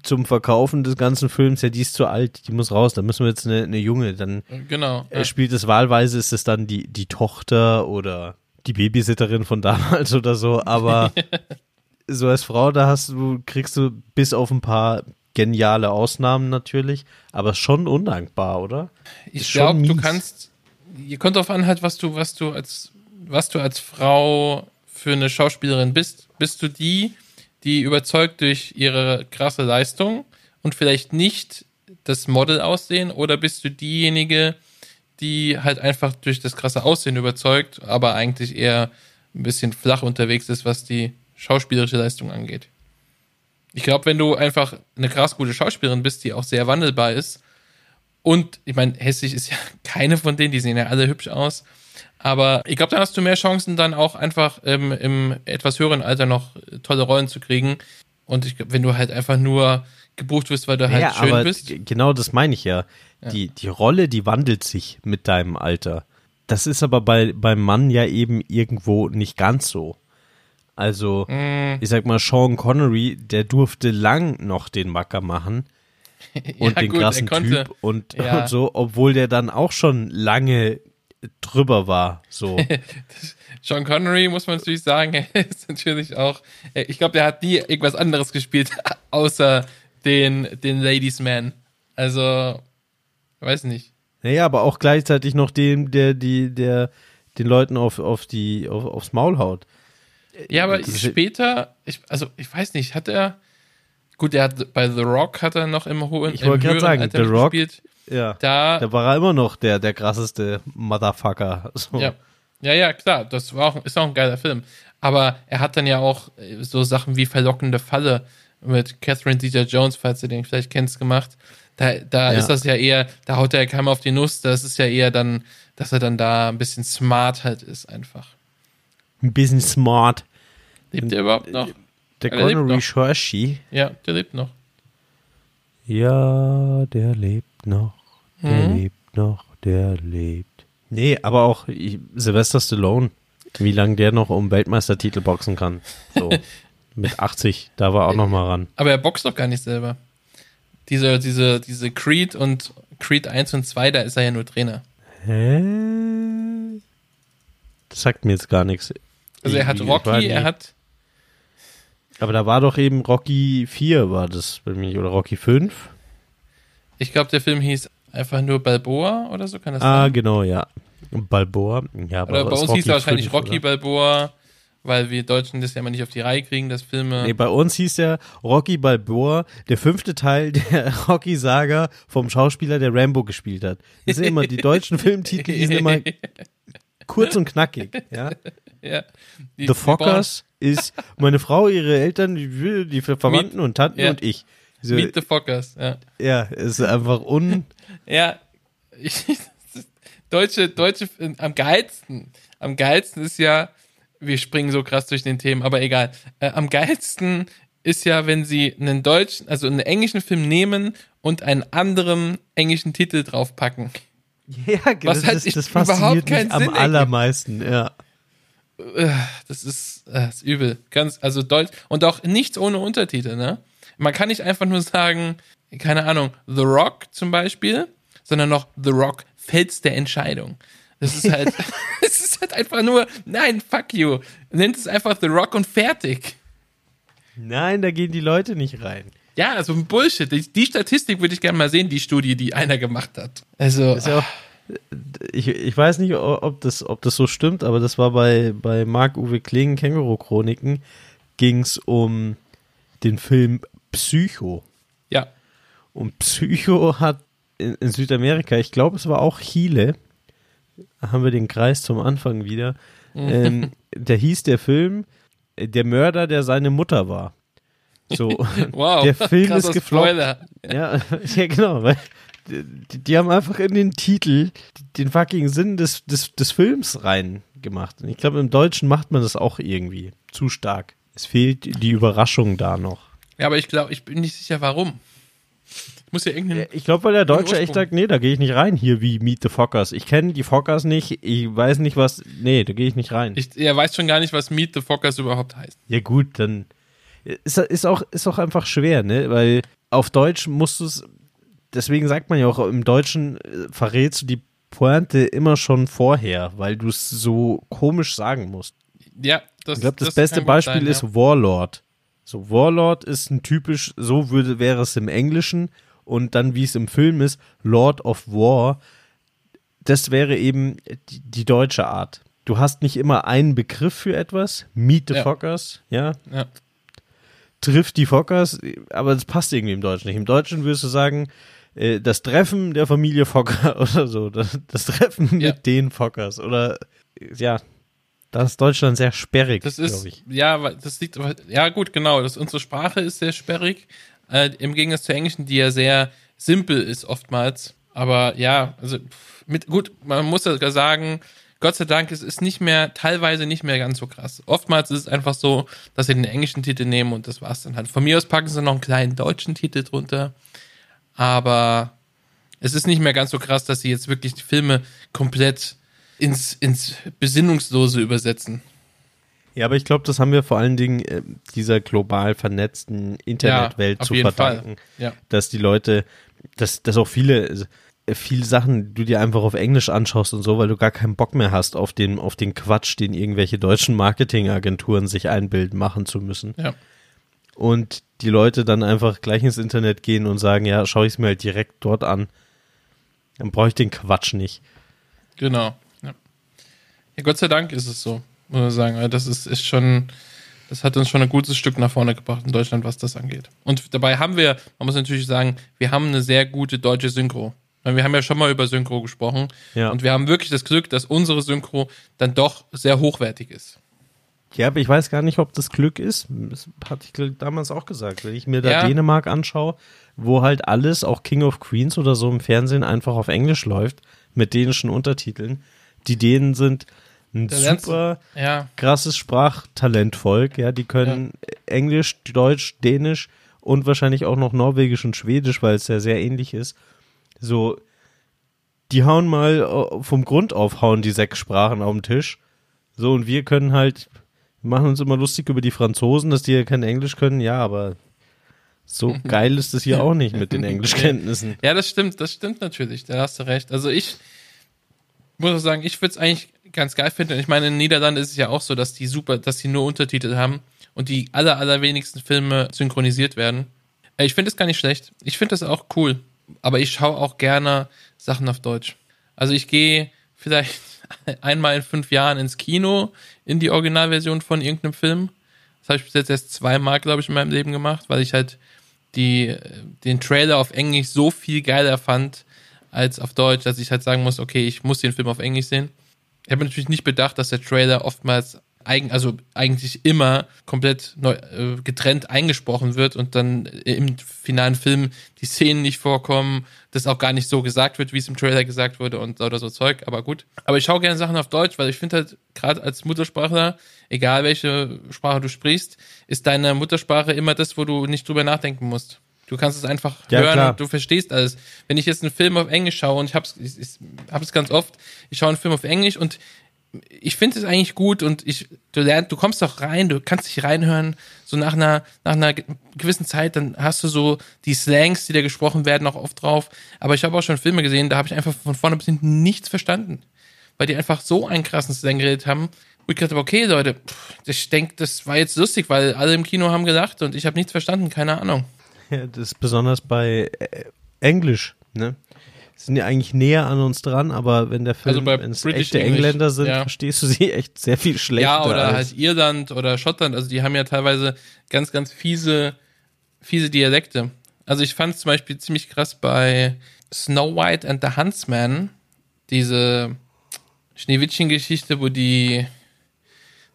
zum Verkaufen des ganzen Films, ja, die ist zu alt, die muss raus, da müssen wir jetzt eine, eine Junge, dann genau, ja. spielt es wahlweise, ist es dann die, die Tochter oder die Babysitterin von damals oder so, aber so als Frau, da hast du, kriegst du bis auf ein paar geniale Ausnahmen natürlich, aber schon undankbar, oder? Ich glaube, du kannst, ihr kommt darauf an halt, was du, was du als, was du als Frau für eine Schauspielerin bist. Bist du die, die überzeugt durch ihre krasse Leistung und vielleicht nicht das Model aussehen oder bist du diejenige, die halt einfach durch das krasse Aussehen überzeugt, aber eigentlich eher ein bisschen flach unterwegs ist, was die schauspielerische Leistung angeht. Ich glaube, wenn du einfach eine krass gute Schauspielerin bist, die auch sehr wandelbar ist, und ich meine, hässlich ist ja keine von denen, die sehen ja alle hübsch aus, aber ich glaube, dann hast du mehr Chancen, dann auch einfach ähm, im etwas höheren Alter noch tolle Rollen zu kriegen. Und ich glaube, wenn du halt einfach nur gebucht wirst, weil du halt ja, schön bist. Genau das meine ich ja. ja. Die, die Rolle, die wandelt sich mit deinem Alter. Das ist aber bei, beim Mann ja eben irgendwo nicht ganz so. Also, mm. ich sag mal, Sean Connery, der durfte lang noch den Macker machen und ja, den gut, krassen Typ und, ja. und so, obwohl der dann auch schon lange drüber war. So. Sean Connery, muss man natürlich sagen, ist natürlich auch, äh, ich glaube, der hat nie irgendwas anderes gespielt, außer den, den Ladies Man. Also, weiß nicht. Naja, aber auch gleichzeitig noch dem, der, die, der den Leuten auf, auf die, auf, aufs Maul haut. Ja, aber später, ich, also ich weiß nicht, hat er, gut, er hat bei The Rock hat er noch im hohen, ich wollte gerade sagen, Alter The Rock, gespielt. Ja. Da, da war er immer noch der, der krasseste Motherfucker. So. Ja. ja, ja, klar, das war auch, ist auch ein geiler Film. Aber er hat dann ja auch äh, so Sachen wie Verlockende Falle mit Catherine Zeta Jones, falls du den vielleicht kennst, gemacht. Da, da ja. ist das ja eher, da haut er keinem auf die Nuss. Das ist ja eher dann, dass er dann da ein bisschen smart halt ist, einfach. Ein bisschen smart. Lebt er überhaupt noch? Der Connery Hershey. Ja, der lebt noch. Ja, der lebt noch. Der mhm. lebt noch, der lebt. Nee, aber auch Sylvester Stallone, wie lange der noch um Weltmeistertitel boxen kann. So mit 80, da war auch noch mal ran. Aber er boxt doch gar nicht selber. Diese, diese, diese Creed und Creed 1 und 2, da ist er ja nur Trainer. Hä? Das sagt mir jetzt gar nichts. Also er hat Rocky, er hat. Aber da war doch eben Rocky 4, war das bei mir, oder Rocky 5? Ich glaube, der Film hieß einfach nur Balboa oder so, kann das ah, sein? Ah, genau, ja. Balboa, ja. Aber oder bei uns Rocky hieß er wahrscheinlich 5, Rocky oder? Balboa, weil wir Deutschen das ja immer nicht auf die Reihe kriegen, dass Filme. Nee, bei uns hieß der Rocky Balboa, der fünfte Teil der Rocky-Saga vom Schauspieler, der Rambo gespielt hat. Das sind immer, die deutschen Filmtitel die sind immer kurz und knackig, ja. ja. Die, The Fockers ist meine Frau, ihre Eltern, die, die Verwandten und Tanten ja. und ich. So, Meet the Fockers, ja. Ja, ist einfach un. ja, ich, deutsche, deutsche, am geilsten, am geilsten ist ja, wir springen so krass durch den Themen, aber egal. Äh, am geilsten ist ja, wenn sie einen deutschen, also einen englischen Film nehmen und einen anderen englischen Titel draufpacken. Ja, genau. Was halt das, das fasziniert mich am Sinn allermeisten, ja. Äh, das ist, das ist übel. Ganz, also Deutsch und auch nichts ohne Untertitel, ne? Man kann nicht einfach nur sagen, keine Ahnung, The Rock zum Beispiel, sondern noch The Rock Fels der Entscheidung. Das ist halt, es ist halt einfach nur, nein, fuck you. Nennt es einfach The Rock und fertig. Nein, da gehen die Leite nicht rein. Ja, also Bullshit. Die, die Statistik würde ich gerne mal sehen, die Studie, die einer gemacht hat. Also. Ja auch, ich, ich weiß nicht, ob das, ob das so stimmt, aber das war bei, bei Marc-Uwe Kling, Känguru-Chroniken, ging es um den Film Psycho. Ja. Und Psycho hat in, in Südamerika, ich glaube, es war auch Chile, haben wir den Kreis zum Anfang wieder. ähm, da hieß der Film äh, Der Mörder, der seine Mutter war. So, wow, der Film ist gefloppt. Ja, ja, genau, weil die, die, haben einfach in den Titel den fucking Sinn des, des, des Films reingemacht. Und ich glaube, im Deutschen macht man das auch irgendwie zu stark. Es fehlt die Überraschung da noch. Ja, aber ich glaube, ich bin nicht sicher, warum. Muss ja irgendeinen. Ich glaube, weil der Deutsche echt sagt, nee, da gehe ich nicht rein, hier wie Meet the Fockers. Ich kenne die Fockers nicht, ich weiß nicht, was. Nee, da gehe ich nicht rein. Ich, er weiß schon gar nicht, was Meet the Fockers überhaupt heißt. Ja, gut, dann. Ist, ist, auch, ist auch einfach schwer, ne? Weil auf Deutsch musst du es. Deswegen sagt man ja auch, im Deutschen äh, verrätst du die Pointe immer schon vorher, weil du es so komisch sagen musst. Ja, das Ich glaube, das, das, beste Beispiel sein, ist ja. Warlord. So, Warlord ist ein typisch, so würde, wäre es im Englischen und dann, wie es im Film ist, Lord of War, das wäre eben die, die deutsche Art. Du hast nicht immer einen Begriff für etwas, Meet the ja. Fockers, ja? ja. Trifft die Fockers, aber das passt irgendwie im Deutschen nicht. Im Deutschen würdest du sagen, äh, das Treffen der Familie Focker oder so, das, das Treffen ja. mit den Fockers oder ja, da ist Deutschland sehr sperrig, glaube ich. Ja, das liegt, ja gut, genau, das, unsere Sprache ist sehr sperrig äh, im Gegensatz zur Englischen, die ja sehr simpel ist oftmals. Aber ja, also mit, gut, man muss ja sagen, Gott sei Dank, es ist nicht mehr, teilweise nicht mehr ganz so krass. Oftmals ist es einfach so, dass sie den englischen Titel nehmen und das war's dann halt. Von mir aus packen sie noch einen kleinen deutschen Titel drunter. Aber es ist nicht mehr ganz so krass, dass sie jetzt wirklich die Filme komplett ins, ins Besinnungslose übersetzen. Ja, aber ich glaube, das haben wir vor allen Dingen äh, dieser global vernetzten Internetwelt ja, zu verdanken, ja. dass die Leute, dass, dass auch viele, äh, viele Sachen du dir einfach auf Englisch anschaust und so, weil du gar keinen Bock mehr hast auf den, auf den Quatsch, den irgendwelche deutschen Marketingagenturen sich einbilden, machen zu müssen. Ja. Und die Leute dann einfach gleich ins Internet gehen und sagen, ja, schaue ich es mir halt direkt dort an. Dann brauche ich den Quatsch nicht. Genau. Ja. ja, Gott sei Dank ist es so muss sagen. Das ist, ist schon, das hat uns schon ein gutes Stück nach vorne gebracht in Deutschland, was das angeht. Und dabei haben wir, man muss natürlich sagen, wir haben eine sehr gute deutsche Synchro. Wir haben ja schon mal über Synchro gesprochen. Ja. Und wir haben wirklich das Glück, dass unsere Synchro dann doch sehr hochwertig ist. Ja, aber ich weiß gar nicht, ob das Glück ist. Das hatte ich damals auch gesagt. Wenn ich mir da ja. Dänemark anschaue, wo halt alles, auch King of Queens oder so im Fernsehen einfach auf Englisch läuft, mit dänischen Untertiteln. Die Dänen sind ein da super ja. krasses Sprachtalentvolk. Ja, die können ja. Englisch, Deutsch, Dänisch und wahrscheinlich auch noch Norwegisch und Schwedisch, weil es ja sehr ähnlich ist. So, die hauen mal äh, vom Grund auf, hauen die sechs Sprachen auf den Tisch. So, und wir können halt, machen uns immer lustig über die Franzosen, dass die ja kein Englisch können. Ja, aber so geil ist es hier auch nicht mit den Englischkenntnissen. Ja, das stimmt, das stimmt natürlich, da hast du recht. Also ich muss auch sagen, ich würde es eigentlich ganz geil finde. Ich meine, in Niederlanden ist es ja auch so, dass die super, dass die nur Untertitel haben und die aller, allerwenigsten Filme synchronisiert werden. Äh, ich finde es gar nicht schlecht. Ich finde das auch cool. Aber ich schaue auch gerne Sachen auf Deutsch. Also ich gehe vielleicht einmal in fünf Jahren ins Kino in die Originalversion von irgendeinem Film. Das habe ich bis jetzt erst zweimal, glaube ich, in meinem Leben gemacht, weil ich halt die, den Trailer auf Englisch so viel geiler fand als auf Deutsch, dass ich halt sagen muss, okay, ich muss den Film auf Englisch sehen ich habe natürlich nicht bedacht, dass der Trailer oftmals eigen, also eigentlich immer komplett neu, äh, getrennt eingesprochen wird und dann im finalen Film die Szenen nicht vorkommen, das auch gar nicht so gesagt wird, wie es im Trailer gesagt wurde und oder so Zeug, aber gut. Aber ich schaue gerne Sachen auf Deutsch, weil ich finde halt, gerade als Muttersprachler, egal welche Sprache du sprichst, ist deine Muttersprache immer das, wo du nicht drüber nachdenken musst. Du kannst es einfach ja, hören klar. und du verstehst alles. Wenn ich jetzt einen Film auf Englisch schaue und ich hab's, ich, ich hab's ganz oft, ich schaue einen Film auf Englisch und ich finde es eigentlich gut und ich, du lernst, du kommst doch rein, du kannst dich reinhören, so nach einer, nach einer gewissen Zeit, dann hast du so die Slangs, die da gesprochen werden, auch oft drauf. Aber ich habe auch schon Filme gesehen, da habe ich einfach von vorne bis hinten nichts verstanden. Weil die einfach so einen krassen Slang geredet haben, wo ich gedacht habe, okay, Leute, ich denke, das war jetzt lustig, weil alle im Kino haben gelacht und ich habe nichts verstanden, keine Ahnung. Ja, das ist besonders bei äh, Englisch, ne? Sind ja eigentlich näher an uns dran, aber wenn der Film, also wenn es echte English, Engländer sind, ja. verstehst du sie echt sehr viel schlechter. Ja, oder halt Irland oder Schottland, also die haben ja teilweise ganz, ganz fiese, fiese Dialekte. Also ich fand es zum Beispiel ziemlich krass bei Snow White and the Huntsman, diese Schneewittchen-Geschichte, wo die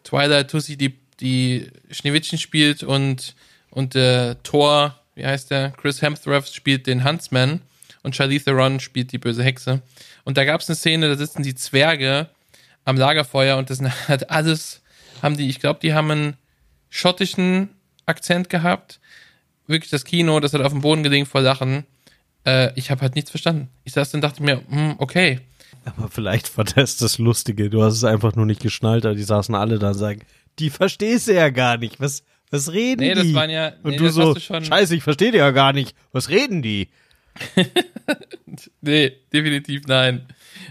Twilight Tussi die, die Schneewittchen spielt und, und der Thor, wie heißt der, Chris Hemsworth spielt den Huntsman und Charlize Theron spielt die böse Hexe. Und da gab es eine Szene, da sitzen die Zwerge am Lagerfeuer und das hat alles, haben die, ich glaube, die haben einen schottischen Akzent gehabt. Wirklich das Kino, das hat auf dem Boden gelegen vor Lachen. Äh, ich habe halt nichts verstanden. Ich saß dann dachte mir, hm, okay. Aber vielleicht war das das Lustige. Du hast es einfach nur nicht geschnallt, aber die saßen alle da und sagen, die verstehst du ja gar nicht. Was, was reden nee, die? Nee, das waren ja. Und du so, scheiße, ich verstehe die ja gar nicht. Was reden die? nee, definitiv nein.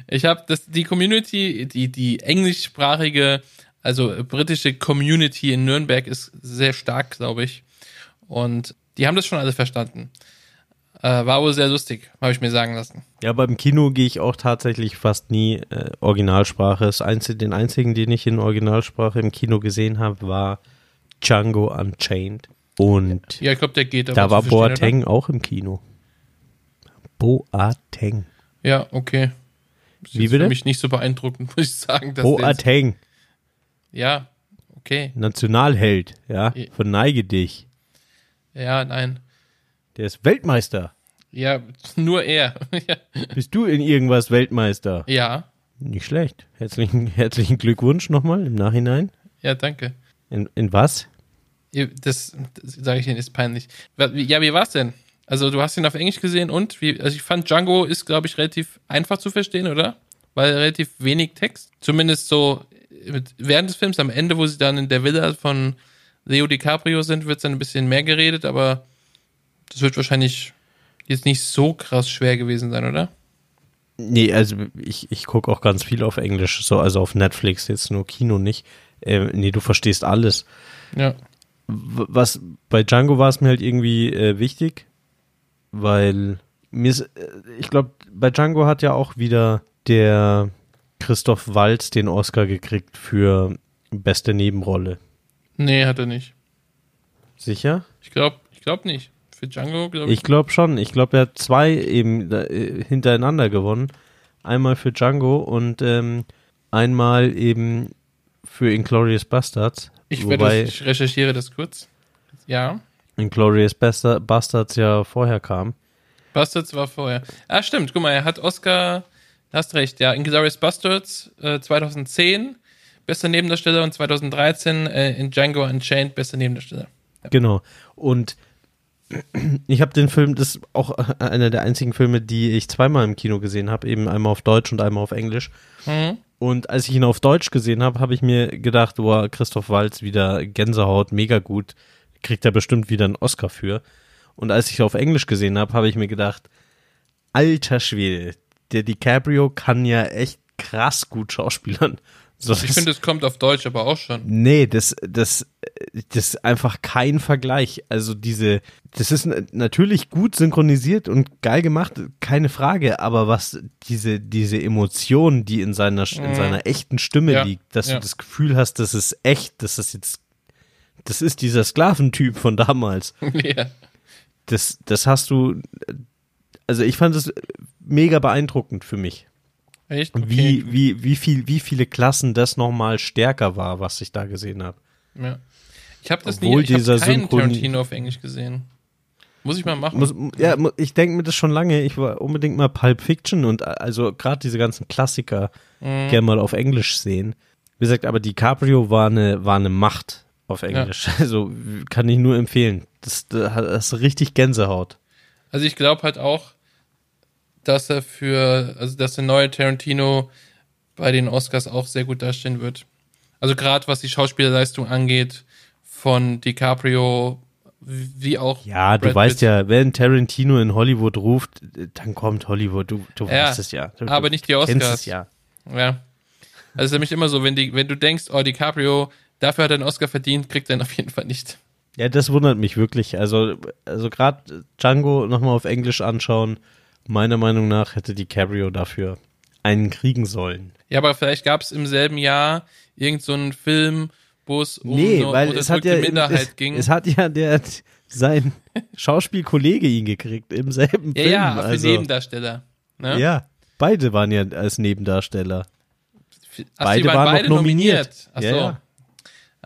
Ich habe das die Community, die die englischsprachige, also britische Community in Nürnberg ist sehr stark, glaube ich. Und die haben das schon alle verstanden. Äh, war wohl sehr lustig, habe ich mir sagen lassen. Ja, beim Kino gehe ich auch tatsächlich fast nie äh, Originalsprache. Das Einzige, den einzigen, den ich in Originalsprache im Kino gesehen habe, war Django Unchained. Und ja, ich glaube, der geht. da war Boateng oder? auch im Kino. Boateng. Ja, okay. Das Wie bitte? Für mich nicht so beeindruckend, muss ich sagen. Boateng. Ja, okay. Nationalheld, ja. Verneige dich. Ja, nein. Der ist Weltmeister. Ja, nur er. Bist du in irgendwas Weltmeister? Ja. Nicht schlecht. Herzlichen, herzlichen Glückwunsch nochmal im Nachhinein. Ja, danke. In, in was? Das, das sage ich Ihnen, ist peinlich. Ja, wie war's denn? Also, du hast ihn auf Englisch gesehen und wie, also ich fand Django ist, glaube ich, relativ einfach zu verstehen, oder? Weil relativ wenig Text. Zumindest so mit, während des Films, am Ende, wo sie dann in der Villa von Leo DiCaprio sind, wird dann ein bisschen mehr geredet, aber das wird wahrscheinlich jetzt nicht so krass schwer gewesen sein, oder? Nee, also ich, ich gucke auch ganz viel auf Englisch, so also auf Netflix, jetzt nur Kino nicht. Äh, nee, du verstehst alles. Ja. Was bei Django war es mir halt irgendwie äh, wichtig, weil mir ist, äh, ich glaube, bei Django hat ja auch wieder der Christoph Waltz den Oscar gekriegt für beste Nebenrolle. Nee, hat er nicht. Sicher? Ich glaube, ich glaube nicht. Für Django, glaube ich. Ich glaube schon. Ich glaube, er hat zwei eben äh, hintereinander gewonnen. Einmal für Django und ähm, einmal eben für Inglorious Bastards. Ich, werde, ich recherchiere das kurz. Ja. Inglorious Bastards ja vorher kam. Bastards war vorher. Ah, stimmt. Guck mal, er hat Oscar, hast recht, ja. Inglorious Bastards äh, 2010 bester Nebendarsteller und 2013 äh, in Django Unchained bester Nebendarsteller. Ja. Genau. Und ich habe den Film, das ist auch einer der einzigen Filme, die ich zweimal im Kino gesehen habe, eben einmal auf Deutsch und einmal auf Englisch. Mhm. Und als ich ihn auf Deutsch gesehen habe, habe ich mir gedacht, boah, Christoph Waltz wieder Gänsehaut, mega gut, kriegt er bestimmt wieder einen Oscar für. Und als ich auf Englisch gesehen habe, habe ich mir gedacht, alter Schwede, der DiCaprio kann ja echt krass gut schauspielern. So, ich finde, es kommt auf Deutsch aber auch schon. Nee, das, das, das ist einfach kein Vergleich. Also diese, das ist natürlich gut synchronisiert und geil gemacht, keine Frage, aber was diese, diese Emotion, die in seiner, in mhm. seiner echten Stimme ja, liegt, dass ja. du das Gefühl hast, das ist echt, das ist jetzt, das ist dieser Sklaventyp von damals. Ja. Das, das hast du, also ich fand es mega beeindruckend für mich. Echt? Okay. Wie, wie, wie, viel, wie viele Klassen das nochmal stärker war, was ich da gesehen habe. Ja. Ich habe das Obwohl nie, ich habe keinen Synchron Tarantino auf Englisch gesehen. Muss ich mal machen. Muss, ja, ich denke mir das schon lange. Ich war unbedingt mal Pulp Fiction und also gerade diese ganzen Klassiker mhm. gerne mal auf Englisch sehen. Wie gesagt, aber DiCaprio war eine, war eine Macht auf Englisch. Ja. Also kann ich nur empfehlen. Das, das ist richtig Gänsehaut. Also ich glaube halt auch, dass er für, also dass der neue Tarantino bei den Oscars auch sehr gut dastehen wird. Also gerade was die Schauspielerleistung angeht von DiCaprio, wie auch. Ja, Brad du weißt Pitt. ja, wenn Tarantino in Hollywood ruft, dann kommt Hollywood. Du, du ja, weißt es ja. Du, aber nicht die Oscars. Kennst es ja. Ja. Also ist nämlich immer so, wenn, die, wenn du denkst, oh, DiCaprio, dafür hat er einen Oscar verdient, kriegt er ihn auf jeden Fall nicht. Ja, das wundert mich wirklich. Also, also gerade Django nochmal auf Englisch anschauen, Meiner Meinung nach hätte die Cabrio dafür einen kriegen sollen. Ja, aber vielleicht gab es im selben Jahr irgendeinen so Film, wo es um nee, eine weil es hat ja, Minderheit es, ging. Es hat ja der sein Schauspielkollege ihn gekriegt im selben ja, Film. Ja, für also, Nebendarsteller. Ne? Ja, beide waren ja als Nebendarsteller. Ach, beide waren, waren beide noch nominiert. nominiert. Ach so. Ja,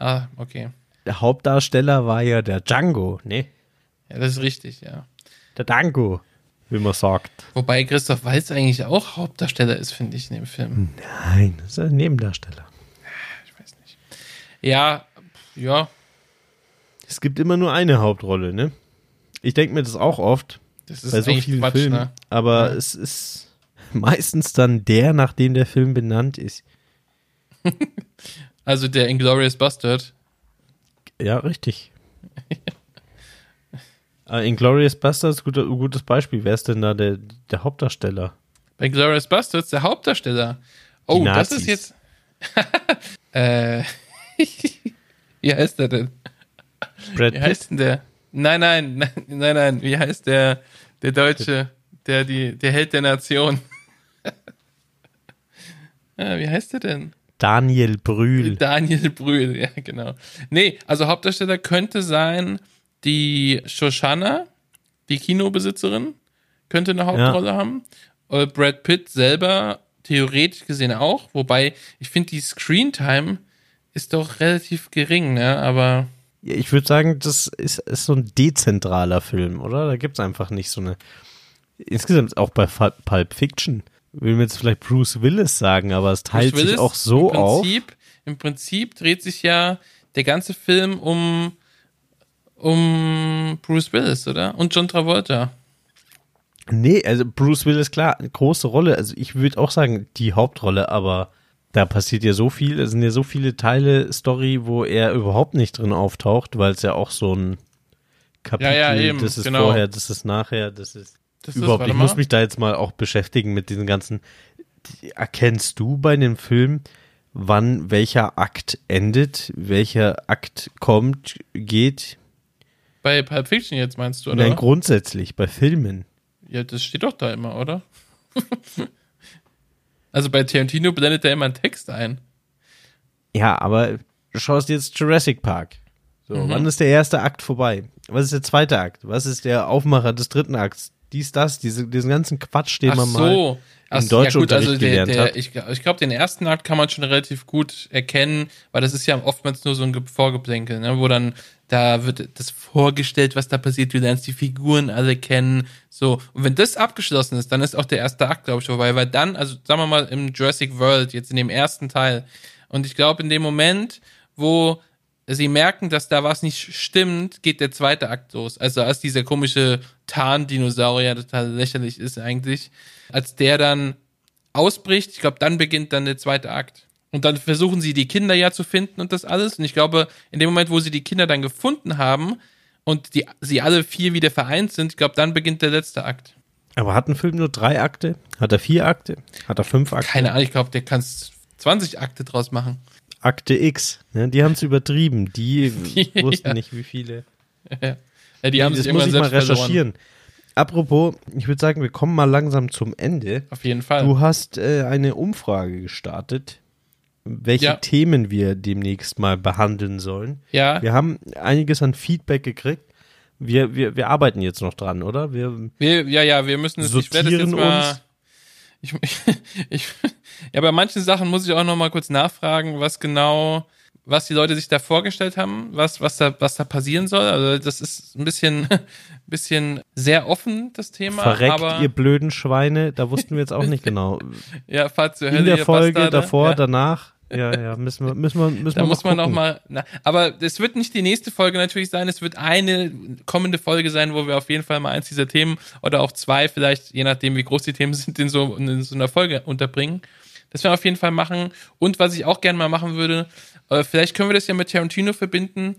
Ah, okay. Der Hauptdarsteller war ja der Django, ne? Ja, das ist richtig, ja. Der Django, wie man sagt. Wobei Christoph Waltz eigentlich auch Hauptdarsteller ist, finde ich, in dem Film. Nein, das ist ein Nebendarsteller. Ich weiß nicht. Ja, ja. Es gibt immer nur eine Hauptrolle, ne? Ich denke mir das auch oft. Das ist bei so vielen Quatsch, Filmen. Ne? Aber Ja. es ist meistens dann der, nach dem der Film benannt ist. Also der Inglourious Bastard. Ja, richtig. äh, Inglourious Bastards, guter, gutes Beispiel. Wer ist denn da der, der Hauptdarsteller? Bei Inglourious Bastards der Hauptdarsteller. Oh, das ist jetzt. äh, wie heißt der denn? Brad Wie Pitt? heißt denn der? Nein, nein, nein, nein, nein. Wie heißt der, der Deutsche, der die, der Held der Nation? ja, wie heißt der denn? Daniel Brühl. Daniel Brühl, ja, genau. Nee, also Hauptdarsteller könnte sein die Shoshana, die Kinobesitzerin, könnte eine Hauptrolle haben. Äh, Brad Pitt selber theoretisch gesehen auch, wobei ich finde, die Screentime ist doch relativ gering, ne? Aber Ja, Ich würde sagen, das ist, ist so ein dezentraler Film, oder? Da gibt es einfach nicht so eine. Insgesamt auch bei Pulp Fiction. Will mir jetzt vielleicht Bruce Willis sagen, aber es teilt Bruce sich Willis auch so im auf. Prinzip, Im Prinzip dreht sich ja der ganze Film um, um Bruce Willis, oder? Und John Travolta. Nee, also Bruce Willis, klar, eine große Rolle. Also ich würde auch sagen, die Hauptrolle, aber da passiert ja so viel, es sind ja so viele Teile Story, wo er überhaupt nicht drin auftaucht, weil es ja auch so ein Kapitel, Ja, ja, eben, das ist genau. vorher, das ist nachher, das ist Das ist, überhaupt. warte Ich muss mich da jetzt mal auch beschäftigen mit diesen ganzen. Erkennst du bei dem Film, wann welcher Akt endet, welcher Akt kommt, geht? Bei Pulp Fiction jetzt meinst du, oder? Nein, grundsätzlich bei Filmen. Ja, das steht doch da immer, oder? also bei Tarantino blendet er immer einen Text ein. Ja, aber du schaust jetzt Jurassic Park. So, Mhm. wann ist der erste Akt vorbei? Was ist der zweite Akt? Was ist der Aufmacher des dritten Akts? Dies, das, diese, diesen ganzen Quatsch, den Ach man mal so. Ach, im Deutschunterricht also der, gelernt der, hat. Ich, ich glaube, den ersten Akt kann man schon relativ gut erkennen, weil das ist ja oftmals nur so ein Ge- Vorgeplänkel, ne, wo dann, da wird das vorgestellt, was da passiert, du lernst die Figuren alle kennen, so. Und wenn das abgeschlossen ist, dann ist auch der erste Akt, glaube ich, vorbei, weil dann, also sagen wir mal im Jurassic World, jetzt in dem ersten Teil, und ich glaube, in dem Moment, wo sie merken, dass da was nicht stimmt, geht der zweite Akt los. Also als dieser komische Tarndinosaurier total lächerlich ist eigentlich, als der dann ausbricht, ich glaube, dann beginnt dann der zweite Akt. Und dann versuchen sie die Kinder ja zu finden und das alles. Und ich glaube, in dem Moment, wo sie die Kinder dann gefunden haben und die, sie alle vier wieder vereint sind, ich glaube, dann beginnt der letzte Akt. Aber hat ein Film nur drei Akte? Hat er vier Akte? Hat er fünf Akte? Keine Ahnung, ich glaube, der kann 20 Akte draus machen. Akte X. Ne? Die haben es übertrieben. Die Ja. wussten nicht, wie viele. Ja, die haben das sich muss ich mal selbst verloren. recherchieren. Apropos, ich würde sagen, wir kommen mal langsam zum Ende. Auf jeden Fall. Du hast äh, eine Umfrage gestartet, welche Ja. Themen wir demnächst mal behandeln sollen. ja, Wir haben einiges an Feedback gekriegt. Wir, wir, wir arbeiten jetzt noch dran, oder? Wir, Wir, ja, ja, wir müssen es, ich werde es jetzt Sortieren mal. uns. Ich, ich, ja, bei manchen Sachen muss ich auch noch mal kurz nachfragen, was genau, was die Leute sich da vorgestellt haben, was, was da, was da passieren soll. Also das ist ein bisschen, bisschen sehr offen, das Thema. verreckt, aber ihr blöden Schweine. Da wussten wir jetzt auch nicht genau. ja, fahrt zur Hölle, In der Folge, Bastarde. davor, ja. danach. Ja, ja, müssen wir, müssen wir, müssen Da wir muss man noch gucken. mal, na, aber es wird nicht die nächste Folge natürlich sein, es wird eine kommende Folge sein, wo wir auf jeden Fall mal eins dieser Themen oder auch zwei vielleicht, je nachdem wie groß die Themen sind, in so, in so einer Folge unterbringen. Das werden wir auf jeden Fall machen. Und was ich auch gerne mal machen würde, äh, vielleicht können wir das ja mit Tarantino verbinden,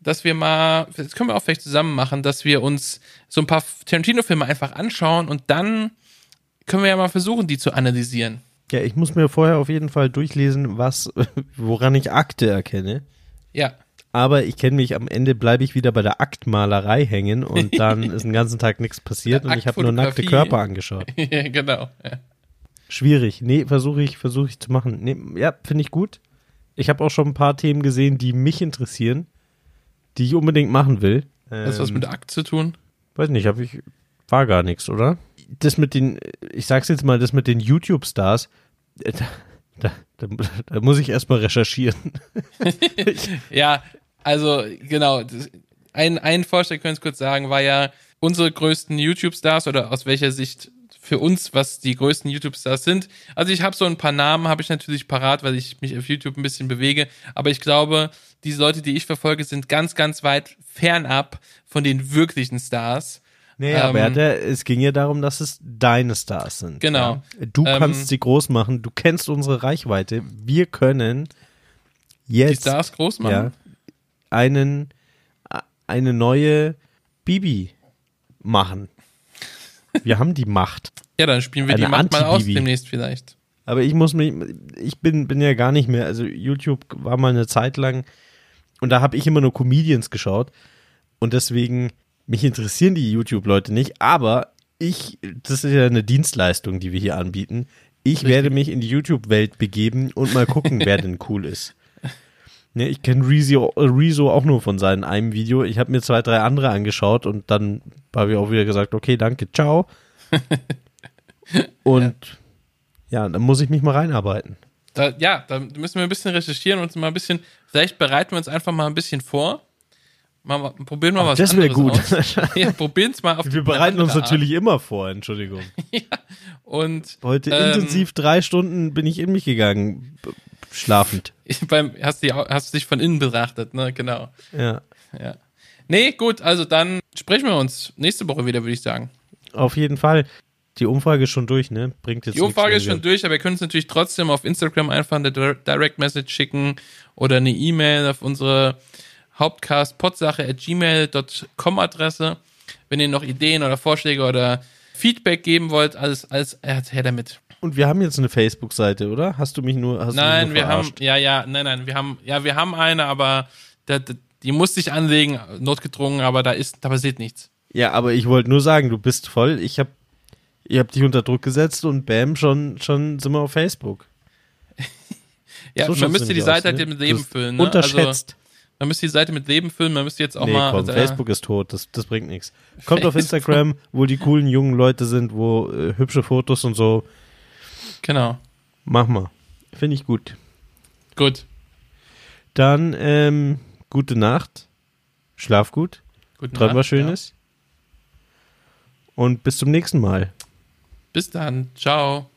dass wir mal, das können wir auch vielleicht zusammen machen, dass wir uns so ein paar Tarantino-Filme einfach anschauen und dann können wir ja mal versuchen, die zu analysieren. Ja, ich muss mir vorher auf jeden Fall durchlesen, was, woran ich Akte erkenne. Ja. Aber ich kenne mich, am Ende bleibe ich wieder bei der Aktmalerei hängen und dann ist den ganzen Tag nichts passiert und ich habe nur nackte. Körper angeschaut. ja, genau. Ja. Schwierig. Nee, versuche ich, versuche ich zu machen. Nee, ja, finde ich gut. Ich habe auch schon ein paar Themen gesehen, die mich interessieren, die ich unbedingt machen will. Ähm, Hat das was mit Akt zu tun? Weiß nicht, habe ich war gar nichts, oder? Das mit den, ich sag's jetzt mal, das mit den YouTube-Stars, äh, da, da, da, muss ich erstmal recherchieren. ja, also genau. Ein, ein Vorschlag, können wir kurz sagen, war ja unsere größten YouTube-Stars oder aus welcher Sicht für uns, was die größten YouTube-Stars sind. Also ich habe so ein paar Namen, habe ich natürlich parat, weil ich mich auf YouTube ein bisschen bewege. Aber ich glaube, diese Leute, die ich verfolge, sind ganz, ganz weit fernab von den wirklichen Stars. Nee, ähm, aber der, es ging ja darum, dass es deine Stars sind. Genau. Ja? Du ähm, kannst sie groß machen, du kennst unsere Reichweite. Wir können jetzt die Stars groß machen. Ja, einen, eine neue Bibi machen. Wir haben die Macht. Ja, dann spielen wir eine die Macht mal aus demnächst vielleicht. Aber ich muss mich, ich bin, bin ja gar nicht mehr, also YouTube war mal eine Zeit lang und da habe ich immer nur Comedians geschaut und deswegen mich interessieren die YouTube-Leute nicht, aber ich, das ist ja eine Dienstleistung, die wir hier anbieten. Ich Richtig. werde mich in die YouTube-Welt begeben und mal gucken, wer denn cool ist. Ne, ich kenne Rezo, Rezo auch nur von seinem einem Video. Ich habe mir zwei, drei andere angeschaut und dann habe ich auch wieder gesagt, okay, danke, ciao. und ja. ja, dann muss ich mich mal reinarbeiten. Da, ja, da müssen wir ein bisschen recherchieren und uns mal ein bisschen, vielleicht bereiten wir uns einfach mal ein bisschen vor Mal, probieren wir Ach, was Das wäre gut. Ja, probieren es mal auf Wir bereiten uns natürlich Art. immer vor, Entschuldigung. ja, und. Heute ähm, intensiv drei Stunden bin ich in mich gegangen, schlafend. beim, hast, du, hast dich von innen betrachtet, ne? Genau. Ja. Ja. Nee, gut, also dann sprechen wir uns nächste Woche wieder, würde ich sagen. Auf jeden Fall. Die Umfrage ist schon durch, ne? Bringt jetzt Die Umfrage ist schon durch, aber ihr könnt uns natürlich trotzdem auf Instagram einfach eine Direct Message schicken oder eine E-Mail auf unsere hauptcastpodsache at gmail.com Adresse. Wenn ihr noch Ideen oder Vorschläge oder Feedback geben wollt, alles, alles her damit. Und wir haben jetzt eine Facebook-Seite, oder? Hast du mich nur, hast nein, nur wir haben, ja, ja, nein, nein, wir haben, ja, wir haben eine, aber da, da, die musste ich anlegen, notgedrungen, aber da ist, da passiert nichts. Ja, aber ich wollte nur sagen, du bist voll. Ich habe, ich habe dich unter Druck gesetzt und bam, schon, schon sind wir auf Facebook. ja, so man müsste die Seite aus, halt ne? mit Leben füllen. Ne? Unterschätzt. Also, man müsste die Seite mit Leben füllen, man müsste jetzt auch nee, mal. Komm, Facebook ist tot, das, das bringt nichts. Kommt auf Instagram, wo die coolen jungen Leute sind, wo äh, hübsche Fotos und so. Genau. Mach mal. Finde ich gut. Gut. Dann ähm, gute Nacht. Schlaf gut. Gute Träum was Schönes. Ja. Und bis zum nächsten Mal. Bis dann. Ciao.